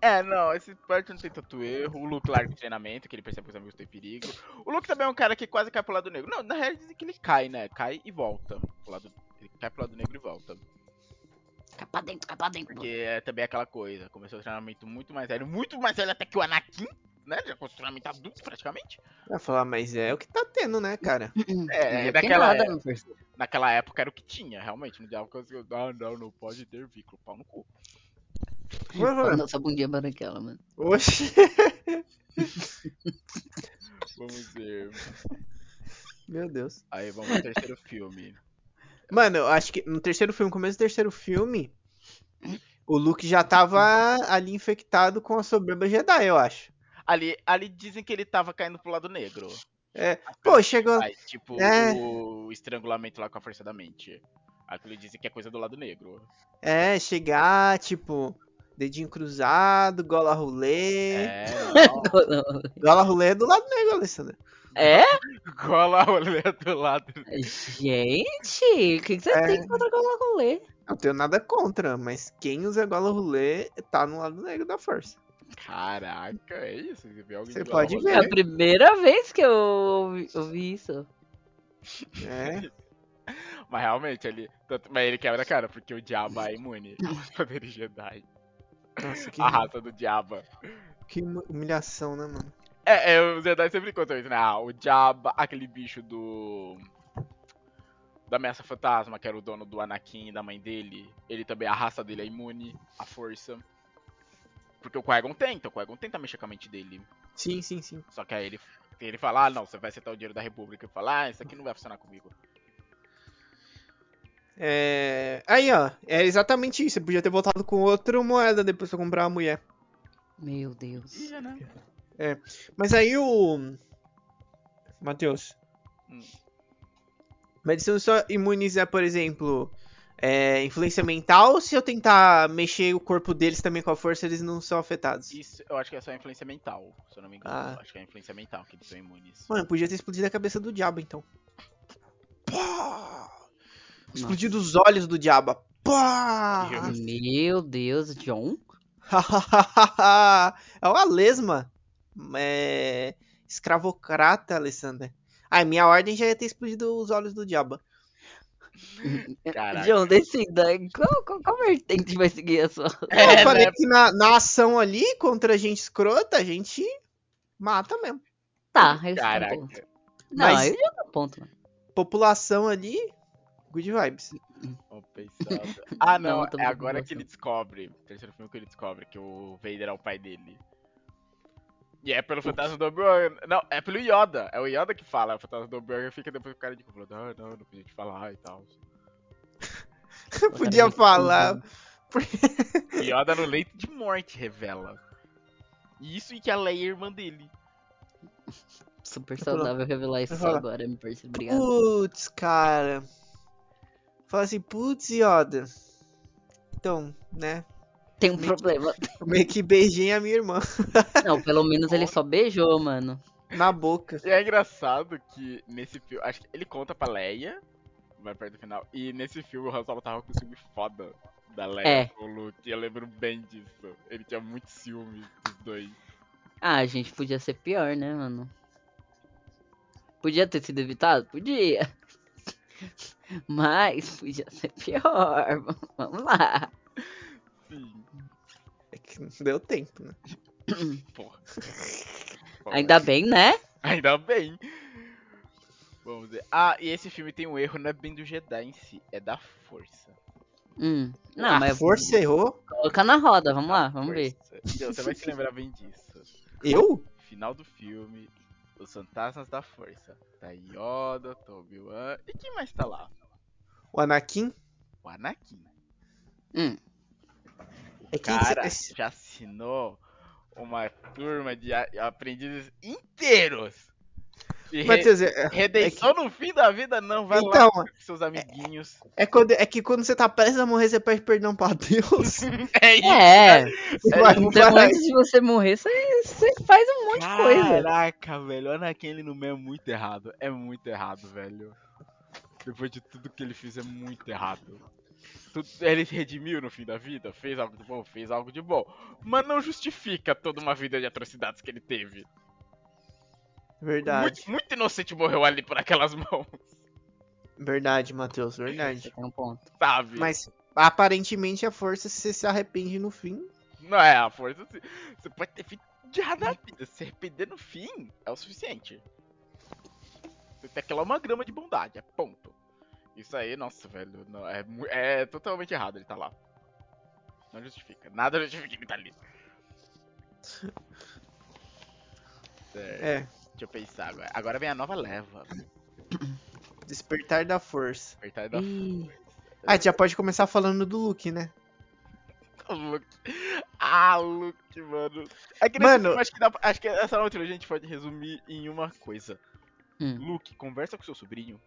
É, não, esse parte não tem tanto erro. O Luke larga o treinamento, que ele percebe que os amigos em perigo. O Luke também é um cara que quase cai pro lado negro. Não, na real dizem que ele cai, né? Cai e volta. Pro lado... Ele cai pro lado negro e volta. Cai pra dentro, cai pra dentro. Porque é também aquela coisa. Começou o treinamento muito mais velho. Muito mais velho até que o Anakin, né? Já com o treinamento adulto praticamente. vai falar, mas é o que tá tendo, né, cara? É, Não é tem daquela, nada é- no terceiro. naquela época era o que tinha, realmente. Que eu ah, não, não pode ter vínculo, pau no cu. Nossa bundinha branquela, mano. Oxi. Vamos ver. Meu Deus. Aí vamos ao terceiro filme. Mano, eu acho que no terceiro filme, começo do terceiro filme, o Luke já tava ali infectado com a soberba Jedi, eu acho. Ali, ali dizem que ele tava caindo pro lado negro. É, Pô, chegou. Ai, tipo, É. o estrangulamento lá com a força da mente. Aquilo dizem que é coisa do lado negro. É, chegar, tipo, dedinho cruzado, gola rolê. É. Gola rolê é do lado negro, Alessandra. É? Cola a olhada do lado. Gente, o que, que você É. tem contra colar rolê? Não tenho nada contra, mas quem usa gola rolê tá no lado negro da força. Caraca, é isso? Você, vê alguém Você de gola pode rolê? É a primeira vez que eu ouvi, ouvi isso. É. Mas realmente, ele. Mas ele quebra a cara, porque o diabo é imune aos poderes Jedi. Nossa, que, A raça do diabo. que humilhação, né, mano? É, é, os Jedi sempre contam isso, né? Ah, o diabo, aquele bicho do. Da ameaça fantasma, que era o dono do Anakin e da mãe dele. Ele também, a raça dele é imune à força. Porque o Qui-Gon tenta, o Qui-Gon tenta mexer com a mente dele. Sim, sim, sim. Só que aí ele, ele fala, ah, não, você vai aceitar o dinheiro da República. E fala, ah, isso aqui não vai funcionar comigo. É... Aí, ó, é exatamente isso. Você podia ter voltado com outra moeda depois pra comprar uma mulher. Meu Deus. Ia, né? Mas aí o. Matheus. Hum. Mas se eu só imunizar, por exemplo, é, influência mental, se eu tentar mexer o corpo deles também com a força, eles não são afetados. Isso eu acho que é só influência mental, se eu não me engano. Ah. Eu Acho que é influência mental que eles são imunes. Mano, podia ter explodido a cabeça do diabo, então. Pá! Explodido os olhos do diabo. Pá! Eu- Meu Deus, John? é uma lesma. É... Escravocrata, Alessandra. Ai, minha ordem já ia ter explodido os olhos do diabo. Caraca. João, decida. Qual, qual, qual vertente vai seguir a sua? É, eu falei né? que na, na ação ali, contra gente escrota, a gente mata mesmo. Tá, esse tá Caraca. ponto. Não, Mas- aí já tá ponto, mano. População ali, good vibes. Ah, não, Não, é agora que ele descobre. Terceiro filme que ele descobre que o Vader é o pai dele. E é pelo fantasma do Obi-Wan. Não, é pelo Yoda. É o Yoda que fala. O fantasma do Obi-Wan fica depois o cara de falando, ah, não, não podia te falar e tal. Podia meio falar. O Yoda no leito de morte revela. Isso e que a Leia é irmã dele. Super saudável revelar isso agora, me parece. Obrigado. Putz, cara. Fala assim, putz, Yoda. Então, né? Tem um problema. Meio que beijei a minha irmã Não, pelo menos ele só beijou, mano. na boca. E é engraçado que nesse filme. Acho que ele conta pra Leia. Vai perto do final. E nesse filme o Han Solo tava com ciúme foda da Leia É. com o Luke. Eu lembro bem disso. Ele tinha muito ciúme dos dois. Ah, gente, podia ser pior, né, mano? Podia ter sido evitado? Podia. Mas podia ser pior. Vamos lá. Sim. Deu tempo, né? Porra. Pô, Ainda bem, né? Ainda bem. Vamos ver. Ah, e esse filme tem um erro, não é bem do Jedi em si, é da força. Hum. Não, a mas força errou. colocar na roda, vamos lá, vamos ver. Força. Então, você vai se lembrar bem disso. Eu? Final do filme, os fantasmas da força. Tá Yoda, Obi-Wan. E quem mais tá lá? O Anakin? O Anakin. Hum. O É que cara esse- já assinou uma turma de aprendizes inteiros. E re- é, é, redenção no fim da vida não, vai lá Então, com seus amiguinhos. é, quando, é que quando você tá prestes a morrer, você pede perdão pra Deus. É isso. É, Vai- então vai- antes de você morrer, você, você faz um monte de coisa. Caraca, velho, o Anakin ele no meio é muito errado. É muito errado, velho. Depois de tudo que ele fez, é muito errado. Ele se redimiu no fim da vida, fez algo de bom, fez algo de bom. Mas não justifica toda uma vida de atrocidades que ele teve. Verdade, Muito, muito inocente morreu ali por aquelas mãos, verdade, Matheus, Você verdade. tem um ponto. sabe? Mas aparentemente a força, se você se arrepende no fim. Não é a força. Você você pode ter feito de errado na vida. Se arrepender no fim é o suficiente. Você tem aquela uma grama de bondade, é ponto. Isso aí, nossa, velho, não, é, é totalmente errado ele tá lá. Não justifica. Nada justifica ele tá ali. Certo, É, Deixa eu pensar agora. Agora vem a nova leva. despertar da força. Apertar da Ih, Ah, a gente já pode começar falando do Luke, né? Luke. Ah, Luke, mano. É que Mano- filme, acho que, dá, acho que essa nova trilogia a gente pode resumir em uma coisa. Hum. Luke, conversa com seu sobrinho.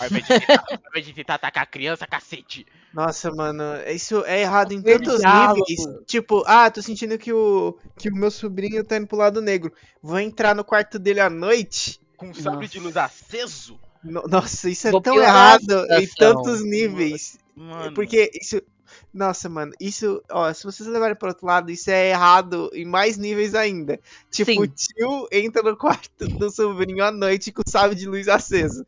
Ao invés de tentar, ao invés de tentar atacar a criança, cacete. Nossa, mano, isso é errado em tantos diálogo. níveis. Tipo, ah, tô sentindo que o, que o meu sobrinho tá indo pro lado negro. Vou entrar no quarto dele à noite. Com um sabre de luz aceso. No- nossa, isso é Vou tão errado em tantos níveis. Mano. Porque isso. Nossa, mano, isso. Ó, se vocês levarem pro outro lado, isso é errado em mais níveis ainda. Tipo, Sim. o tio entra no quarto do sobrinho à noite com o sabre de luz aceso.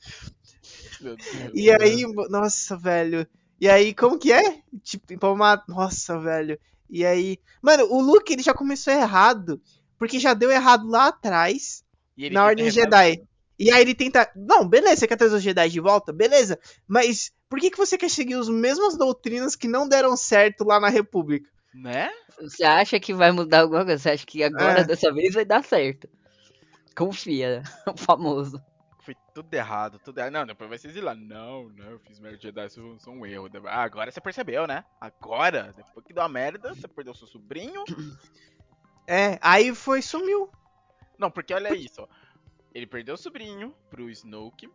E aí, nossa, velho. E aí, como que é? Tipo, uma... Nossa, velho. E aí. Mano, o Luke ele já começou errado. Porque já deu errado lá atrás, E ele na Ordem Jedi. E aí ele tenta. Não, beleza, você quer trazer os Jedi de volta? Beleza. Mas por que, que você quer seguir as mesmas doutrinas que não deram certo lá na República? Né? Você acha que vai mudar alguma coisa? Você acha que agora, É. dessa vez, vai dar certo? Confia, o famoso. Tudo errado, tudo errado. Não, depois vai se exilar. Não, não, eu fiz merda de Jedi, isso foi um erro. Ah, agora você percebeu, né? Agora, depois que deu a merda, você perdeu seu sobrinho. É, aí foi, sumiu. Não, porque olha isso, ó. Ele perdeu o sobrinho pro Snoke.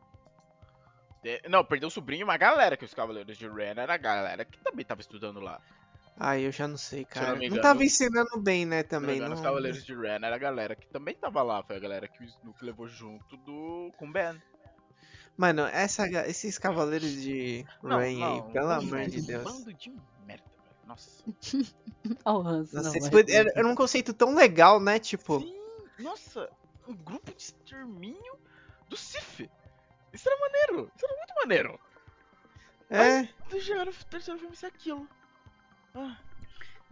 Não, perdeu o sobrinho e uma galera, que os Cavaleiros de Ren era a galera que também tava estudando lá. Ai, eu já não sei, cara. não Não, engano- tava ensinando bem, né, Se não também. Não... os Cavaleiros de Ren era a galera que também tava lá. Foi a galera que o Snoke levou junto do com o Ben. Mano, essa, esses cavaleiros de Não, Rain aí, não, pelo amor de Deus. Bando de merda, velho. Nossa. Ó, o Hans, Nossa, não, era, era um conceito tão legal, né? Tipo, Sim, nossa, um grupo de extermínio do Sif. Isso era maneiro, isso era muito maneiro. é. Deixaram o terceiro filme ser aquilo. Ah,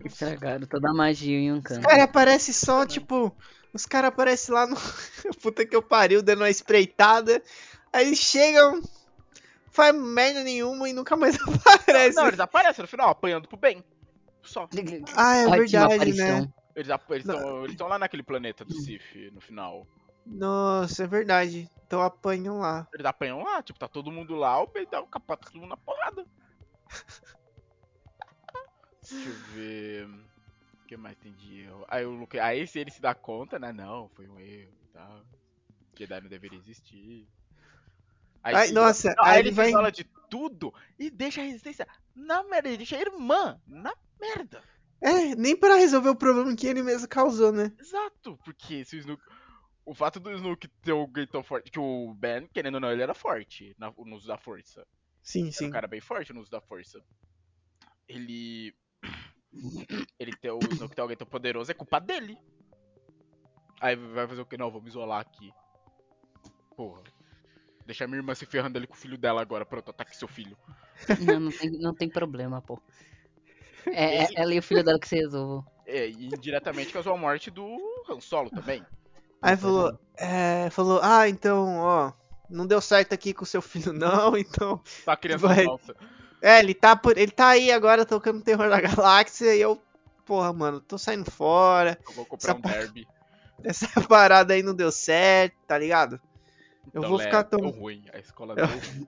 Estragaram toda a magia em um Os canto. caras aparecem só, tipo. Os caras aparecem lá no. Puta que eu pariu, dando uma espreitada. Aí eles chegam. Faz merda nenhuma e nunca mais aparece. Não, eles aparecem no final, apanhando pro bem. Só. Ah, é Ótima verdade, aparição. né? Eles estão lá naquele planeta do Sif no final. Nossa, é verdade. Então apanham lá. Eles apanham lá, tipo, tá todo mundo lá, o Ben dá o capota todo mundo na porrada. Deixa eu ver. O que mais tem de erro? Aí o Luke. Aí se ele se dá conta, né? Não, foi um erro e tal. Jedi não deveria existir. Aí, Ai, se- nossa, Não, aí ele vai. fala de tudo e deixa a resistência na merda. Ele deixa a irmã na merda. É, nem pra resolver o problema que ele mesmo causou, né? Exato, porque se o Snook. O fato do Snook ter alguém tão forte. Que o Ben, querendo ou não, ele era forte no uso da força. Sim, Era sim. um cara bem forte no uso da força. Ele. Ele ter o Snook ter alguém tão poderoso é culpa dele. Aí vai fazer o que? Não, vamos isolar aqui. Porra. Deixa minha irmã se ferrando ali com o filho dela agora. Pronto, ataque seu filho. Não, não tem, não tem problema, pô. É, é ela e o filho dela que se resolvam. É, e indiretamente causou a morte do Han Solo também. Aí falou, é, falou, ah, então, ó, não deu certo aqui com seu filho não, então. Tá criança Vai. nossa. É, ele tá, por, ele tá aí agora tocando terror da galáxia e eu, porra, mano, tô saindo fora. Eu vou comprar Essa um pa- derby. Essa parada aí não deu certo, tá ligado? Eu Então, vou Lé, ficar deu tom... ruim. A escola deu ruim.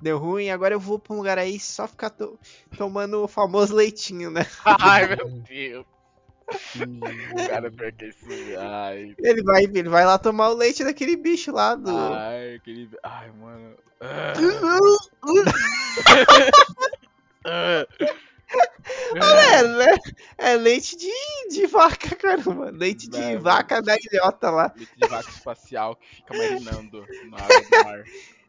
Deu ruim, agora eu vou pra um lugar aí só ficar to- tomando o famoso leitinho, né? Ai, meu Deus. Cara, pior que isso. Ai, Ele vai, ele vai lá tomar o leite daquele bicho lá do. ai, aquele. Ai, mano. Ah. Ah. É, né? É leite de, de vaca, caramba. Leite de vaca da ilhota lá. Leite de vaca espacial que fica marinando na água do mar.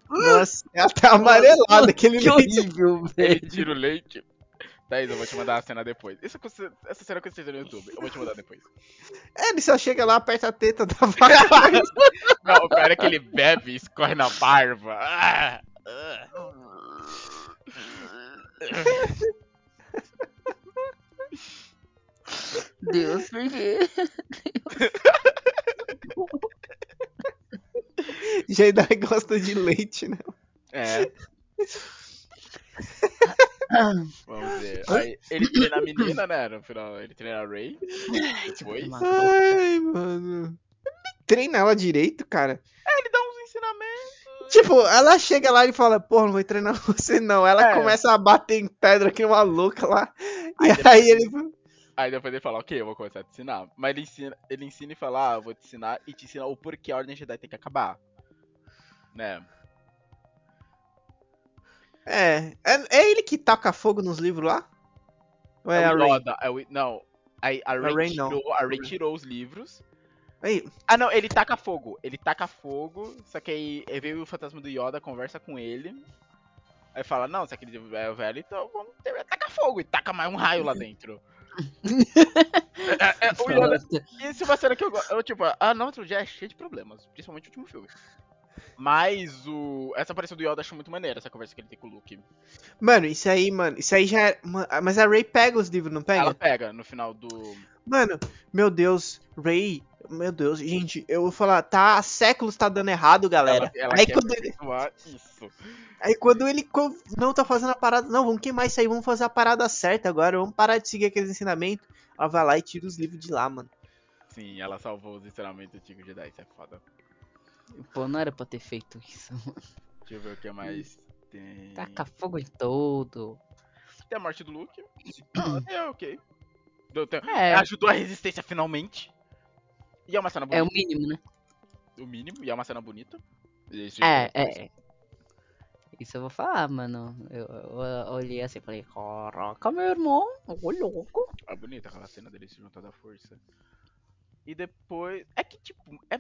Nossa, ela tá amarelada aquele Que leite. horrível, Ele velho. tira o leite. Thaís, eu vou te mandar a cena depois. Você- essa cena que você no YouTube, eu vou te mandar depois. É, ele só chega lá, aperta a teta da vaca. Não, o pior é que ele bebe e escorre na barba. Ah, ah. Deus, por quê? Jedi gosta de leite, né? É, vamos ver. Aí, ele treina a menina, né? No final, ele treina a Ray. Depois, Mano. Ai, mano. Treina ela direito, cara. ele dá uns ensinamentos. Tipo, ela chega lá e fala, porra, não vou treinar você não. Ela É. começa a bater em pedra que é uma louca lá. E Aí aí, ele. Aí depois ele fala, ok, eu vou começar a te ensinar. Mas ele ensina, ele ensina e fala, ah, eu vou te ensinar e te ensina o porquê a Ordem Jedi tem que acabar. Né? É, é. É ele que taca fogo nos livros lá? Ou é, É a o Rey? Yoda, é o- não. Aí a Ray, Rey não. tirou, a Ray tirou os livros. Aí, Ah, não, ele taca fogo. Ele taca fogo, só que aí aí veio o fantasma do Yoda, conversa com ele. Aí fala, não, se aquele é velho, então vamos ter, taca fogo. E taca mais um raio lá dentro. É, é, o Yoda, isso é uma cena que eu gosto. Tipo, a nova trilogia é cheia de problemas, principalmente o último filme. Mas o. Essa aparição do Yoda acho muito maneira, essa conversa que ele tem com o Luke. Mano, isso aí, mano, isso aí já é. ma- Mas a Ray pega os livros, não pega? Ela pega no final do. Mano, meu Deus, Ray. Meu Deus, gente, eu vou falar, tá há séculos tá dando errado, galera. Ela, ela aí, quando ele, isso. aí quando ele não tá fazendo a parada, não, vamos queimar isso aí, vamos fazer a parada certa agora, vamos parar de seguir aqueles ensinamentos. Ela vai lá e tira os livros de lá, mano. Sim, ela salvou os ensinamentos antigos Jedi, isso é foda. Pô, não era pra ter feito isso. Deixa eu ver o que mais tem. Taca fogo em todo. Tem a morte do Luke. Ah, é ok. É, Ajudou a resistência finalmente. E é uma cena é bonita. o mínimo, né? o mínimo. E é uma cena bonita. Isso, É, é. Isso eu vou falar, mano. Eu, eu- eu olhei assim e falei, caraca, meu irmão, ô louco. É bonita aquela cena dele se juntando à força. E depois. É que, tipo, é.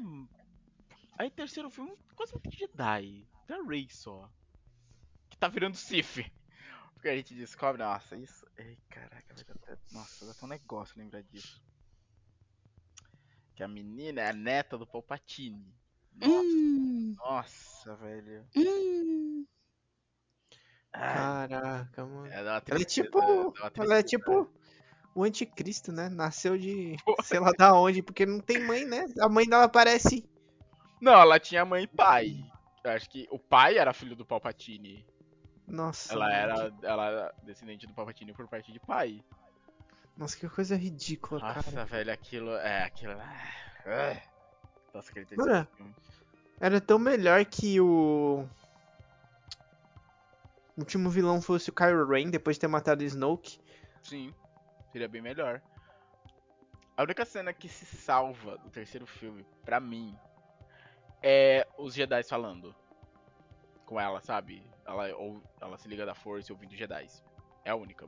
Aí, terceiro filme, quase muito Jedi. Da Rey só. Que tá virando Sif. Porque a gente descobre, nossa, isso. Ei, caraca, vai dar até. Nossa, dá até um negócio lembrar disso. Que a menina é a neta do Palpatine. Nossa, Hum, nossa velho. hum. Ai, Caraca, mano. é, Ela é tipo. uma Ela é tipo. O anticristo, né? Nasceu de. sei lá da onde, porque não tem mãe, né? A mãe dela parece. Não, ela tinha mãe e pai. Eu acho que o pai era filho do Palpatine. Nossa. Ela era, ela era descendente do Palpatine por parte de pai. Nossa, que coisa ridícula, Nossa, cara. velho, aquilo. É, aquilo. ah, Nossa, aquele Mano. Era tão melhor que o. O último vilão fosse o Kylo Ren, depois de ter matado o Snoke. Sim, seria bem melhor. A única cena que se salva do terceiro filme, pra mim, é os Jedi falando com ela, sabe? Ela, ou, ela se liga da força e ouvindo Jedi. É a única.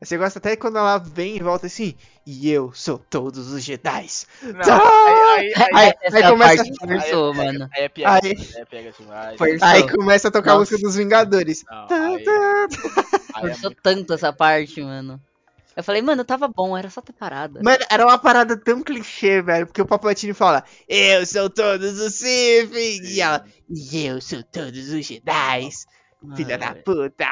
Você gosta até quando ela vem e volta assim. E eu sou todos os Jedi. Não, aí, aí, aí, Aí- Essa aí começa- forçou, aí mano. Aí é pega, Aí- aí é pega demais. Aí começa a tocar a música dos Vingadores. Não, Tá, aí, tá. aí é tanto essa parte, mano. Eu falei, mano, tava bom, era só ter parado. Mano, era uma parada tão clichê, velho. Porque o Palpatine fala, eu sou todos os Sith. E ela, e eu sou todos os Jedi. Filha da puta.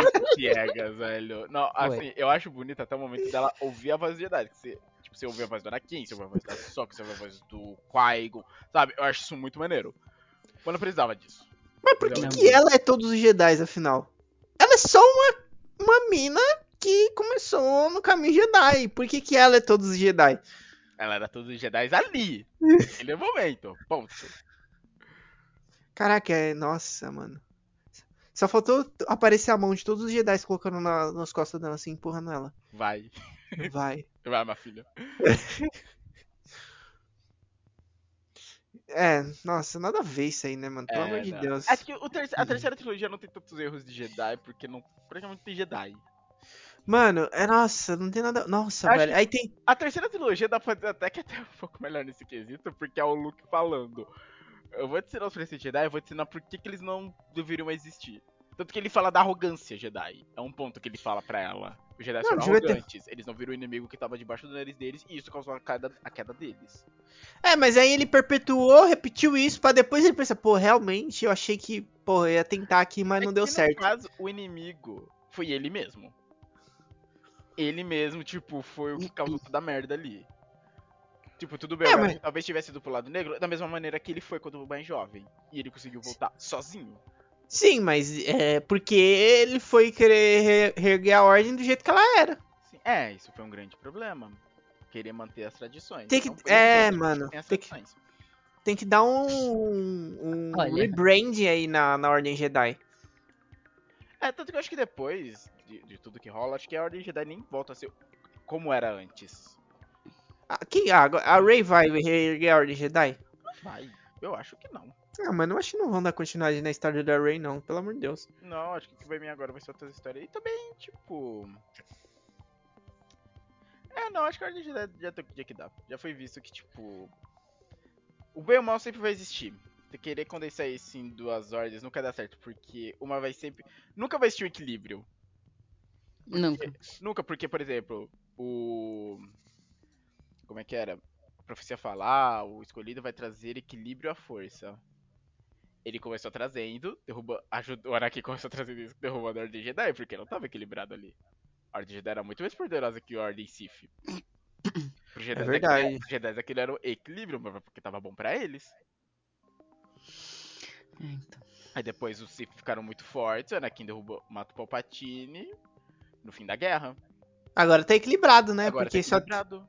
Muito piegas, velho. Não, assim, eu acho bonito até o momento dela ouvir a voz do Jedi. que Você, tipo, você ouvir a voz do Anakin, você ouvir a voz da Sokka, você ouvir a voz do Qui-Gon, sabe? Eu acho isso muito maneiro. Mas não precisava disso. Mas por que, que ela é todos os Jedi, afinal? Ela é só uma, uma mina que começou no caminho Jedi. Por que, que ela é todos os Jedi? Ela era todos os Jedi ali. Naquele momento. Ponto. Caraca, é. Nossa, mano. Só faltou aparecer a mão de todos os Jedi colocando na- nas costas dela, assim, empurrando ela. Vai. Vai. Vai, minha filha. É, nossa, nada a ver isso aí, né, mano? Pelo É, amor de não. Deus. Acho que o terce- a terceira trilogia não tem tantos erros de Jedi, porque não praticamente tem Jedi. Mano, é nossa, não tem nada. Nossa, Acho velho. Aí tem. A terceira trilogia dá pra dizer até que é até um pouco melhor nesse quesito, porque é o Luke falando. Eu vou te ensinar os preceitos Jedi, eu vou te ensinar por que, que eles não deveriam existir. Tanto que ele fala da arrogância Jedi. É um ponto que ele fala pra ela. Os Jedi Não, foram devia ter- arrogantes. Eles não viram o inimigo que tava debaixo do nariz deles e isso causou a queda, a queda deles. É, mas aí ele perpetuou, repetiu isso, pra depois ele pensar, pô, realmente eu achei que, pô, eu ia tentar aqui, mas É não deu certo. No caso, o inimigo foi ele mesmo. Ele mesmo, tipo, foi o que causou toda a merda ali. Tipo, tudo bem, É, mas- talvez tivesse ido pro lado negro, da mesma maneira que ele foi quando mais jovem. E ele conseguiu voltar sozinho. Sim, mas é porque ele foi querer re- reerguer a ordem do jeito que ela era. Sim, é, isso foi um grande problema. Querer manter as tradições. Tem que- Então, é, mano, tem tem que-. Tem que dar um, um Olha. rebrand aí na, na Ordem Jedi. É, tanto que eu acho que depois de, de tudo que rola, acho que a Ordem Jedi nem volta a ser como era antes. Ah, quem, ah, agora- a Rey vai reerguer a Ordem Jedi? Vai, eu acho que não. Ah, mano, eu acho que não vão dar continuidade na história da Rey, não, pelo amor de Deus. Não, acho que o que vai vir agora vai ser outras histórias. E também, tipo. É, não, acho que a Ordem Jedi já tem dia que dá. Já foi visto que, tipo. O bem e o mal sempre vai existir. Você querer condensar isso em duas ordens nunca dá certo, porque uma vai sempre. Nunca vai existir um equilíbrio. Nunca. Nunca, porque, por exemplo, o. Como é que era? A profecia falar, o escolhido vai trazer equilíbrio à força. Ele começou trazendo, derruba, ajudou, o Anakin começou trazendo isso, derrubando a Ordem Jedi, porque não tava equilibrado ali. A Ordem Jedi era muito mais poderosa que a Ordem Sith. Pro Jedi, É verdade. Pro Jedi aquilo era o equilíbrio, mas porque tava bom pra eles. É, então. Aí depois os Sith ficaram muito fortes, o Anakin derrubou, mata o Palpatine no fim da guerra. Agora tá equilibrado, né? Agora porque tá só. equilibrado.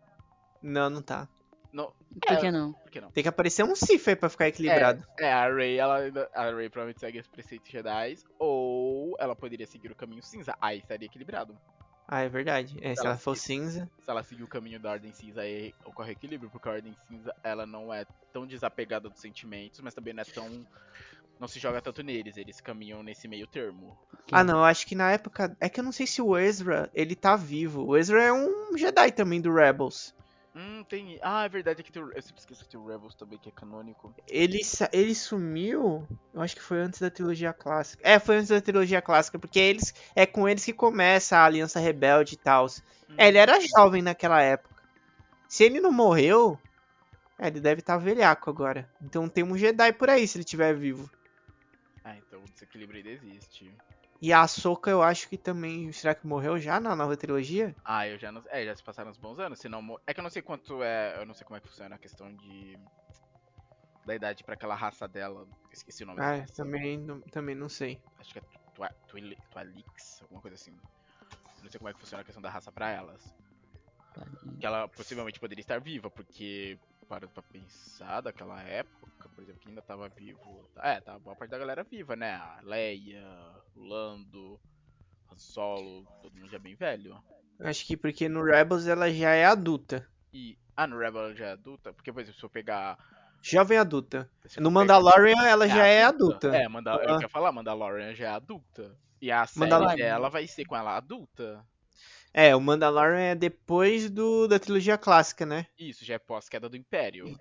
Não, não tá. Não, Por que não? por que não? Tem que aparecer um aí pra ficar equilibrado. É, é, a Rey, ela a Rey provavelmente segue os preceitos Jedi, ou ela poderia seguir o caminho cinza, aí estaria equilibrado. Ah, é verdade. É, se Ela ela for se- cinza. Se ela seguir o caminho da Ordem Cinza, aí ocorre equilíbrio, porque a Ordem Cinza, ela não é tão desapegada dos sentimentos, mas também não é tão... não se joga tanto neles, eles caminham nesse meio termo. Ah, não, eu acho que na época. É que eu não sei se o Ezra, ele tá vivo. O Ezra é um Jedi também do Rebels. Hum, tem. Ah, é verdade que tem o... Eu sempre esqueço que tem o Rebels também, que é canônico. Ele, sa- ele sumiu, eu acho que foi antes da trilogia clássica. É, foi antes da trilogia clássica, porque eles é com eles que começa a Aliança Rebelde e tal. É, ele era jovem naquela época. Se ele não morreu, é, ele deve estar velhaco agora. Então tem um Jedi por aí se ele estiver vivo. Ah, então o desequilíbrio ainda existe. E a Ahsoka eu acho que também, será que morreu já na nova trilogia? Ah, eu já não. É, já se passaram uns bons anos, se não. É que eu não sei quanto é. Eu não sei como é que funciona a questão de. Da idade pra aquela raça dela. Esqueci o nome Ah, também, não- também não sei. Acho que é Twa- Twili- Twalix, alguma coisa assim. Não sei como é que funciona a questão da raça pra elas. Que ela possivelmente poderia estar viva, porque, para pra pensar, daquela época, por exemplo, que ainda tava vivo. É, tava boa parte da galera viva, né? A Leia, o Lando, Han Solo, todo mundo já bem velho. Acho que porque no Rebels ela já é adulta. E. Ah, no Rebel ela já é adulta? Porque, por exemplo, se eu pegar. Jovem adulta. eu No pegar- Mandalorian ela já é adulta. É, Manda... eu Ah. queria falar, Mandalorian já é adulta. E a série Mandalorian. dela vai ser com ela adulta. É, o Mandalorian é depois do da trilogia clássica, né? Isso, já é pós-queda do Império.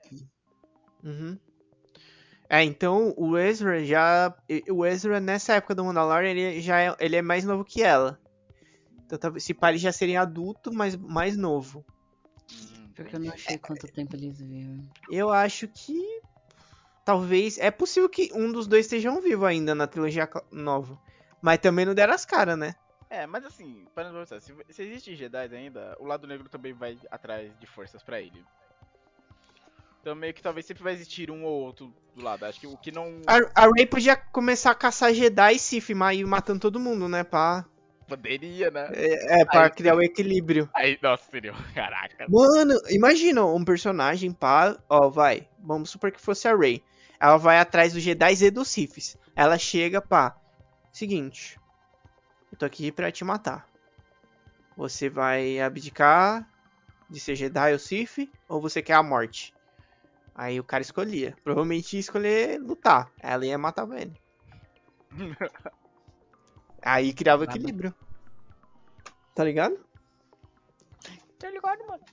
Uhum. É, então o Ezra já. O Ezra nessa época do Mandalorian ele já é, ele é mais novo que ela. Então talvez se pá, ele já seria adulto, mas mais novo. Hum, Porque eu não achei quanto tempo eles vivem. Eu acho que. Talvez. É possível que um dos dois estejam vivo ainda na trilogia nova. Mas também não deram as caras, né? É, mas assim, para não pensar, se, se existe Jedi ainda, o lado negro também vai atrás de forças pra ele. Então meio que talvez sempre vai existir um ou outro do lado. Acho que o que não A, a Rey podia começar a caçar Jedi e mas ir matando todo mundo, né? Pra, poderia, né? é, pra Aí- criar o equilíbrio. Aí, nossa, seria. Caraca. Mano, imagina um personagem, pá, ó, vai, vamos supor que fosse a Rey. Ela vai atrás dos Jedi e dos Siths. Ela chega, pá, seguinte, eu tô aqui pra te matar. Você vai abdicar de ser Jedi ou Sith, ou você quer a morte? Aí o cara escolhia. Provavelmente ia escolher lutar. Ela ia matar ele. Aí criava Nada. equilíbrio. Tá ligado? Tá ligado, mano?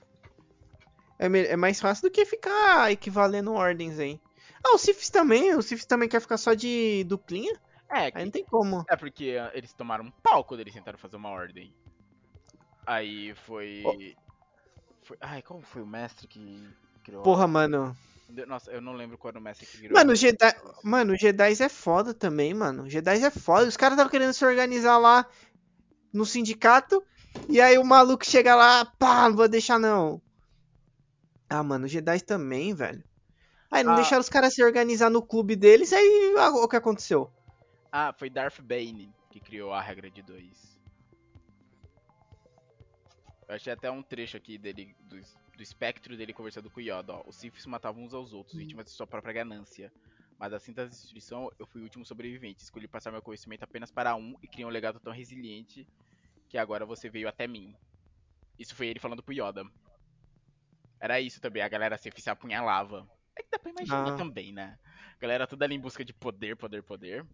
É, é mais fácil do que ficar equivalendo ordens aí. Ah, o Sifis também. O Sifis também quer ficar só de duplinha. É, Aí não tem como. é porque ah, eles tomaram um pau quando eles tentaram fazer uma ordem. Aí foi. foi... Ai, qual foi o mestre que criou? a Porra, mano. Nossa, eu não lembro qual era o mestre que criou. Mano, Jedi. Mano, o Jedi é foda também, mano. O Jedi é foda. Os caras estavam querendo se organizar lá no sindicato. E aí o maluco chega lá, pá, não vou deixar não. Ah, mano, Jedi também, velho. Aí não Ah. deixaram os caras se organizar no clube deles, aí ah, o que aconteceu? Ah, foi Darth Bane que criou a regra de dois. Eu achei até um trecho aqui dele, do, do espectro dele conversando com o Yoda, ó. Os Siths matavam uns aos outros, vítimas de sua própria ganância. Mas assim da destruição, eu fui o último sobrevivente. Escolhi passar meu conhecimento apenas para um e criei um legado tão resiliente que agora você veio até mim. Isso foi ele falando pro Yoda. Era isso também, a galera Sith se apunhalava. É que dá pra imaginar Ah. também, né? A galera toda ali em busca de poder, poder, poder.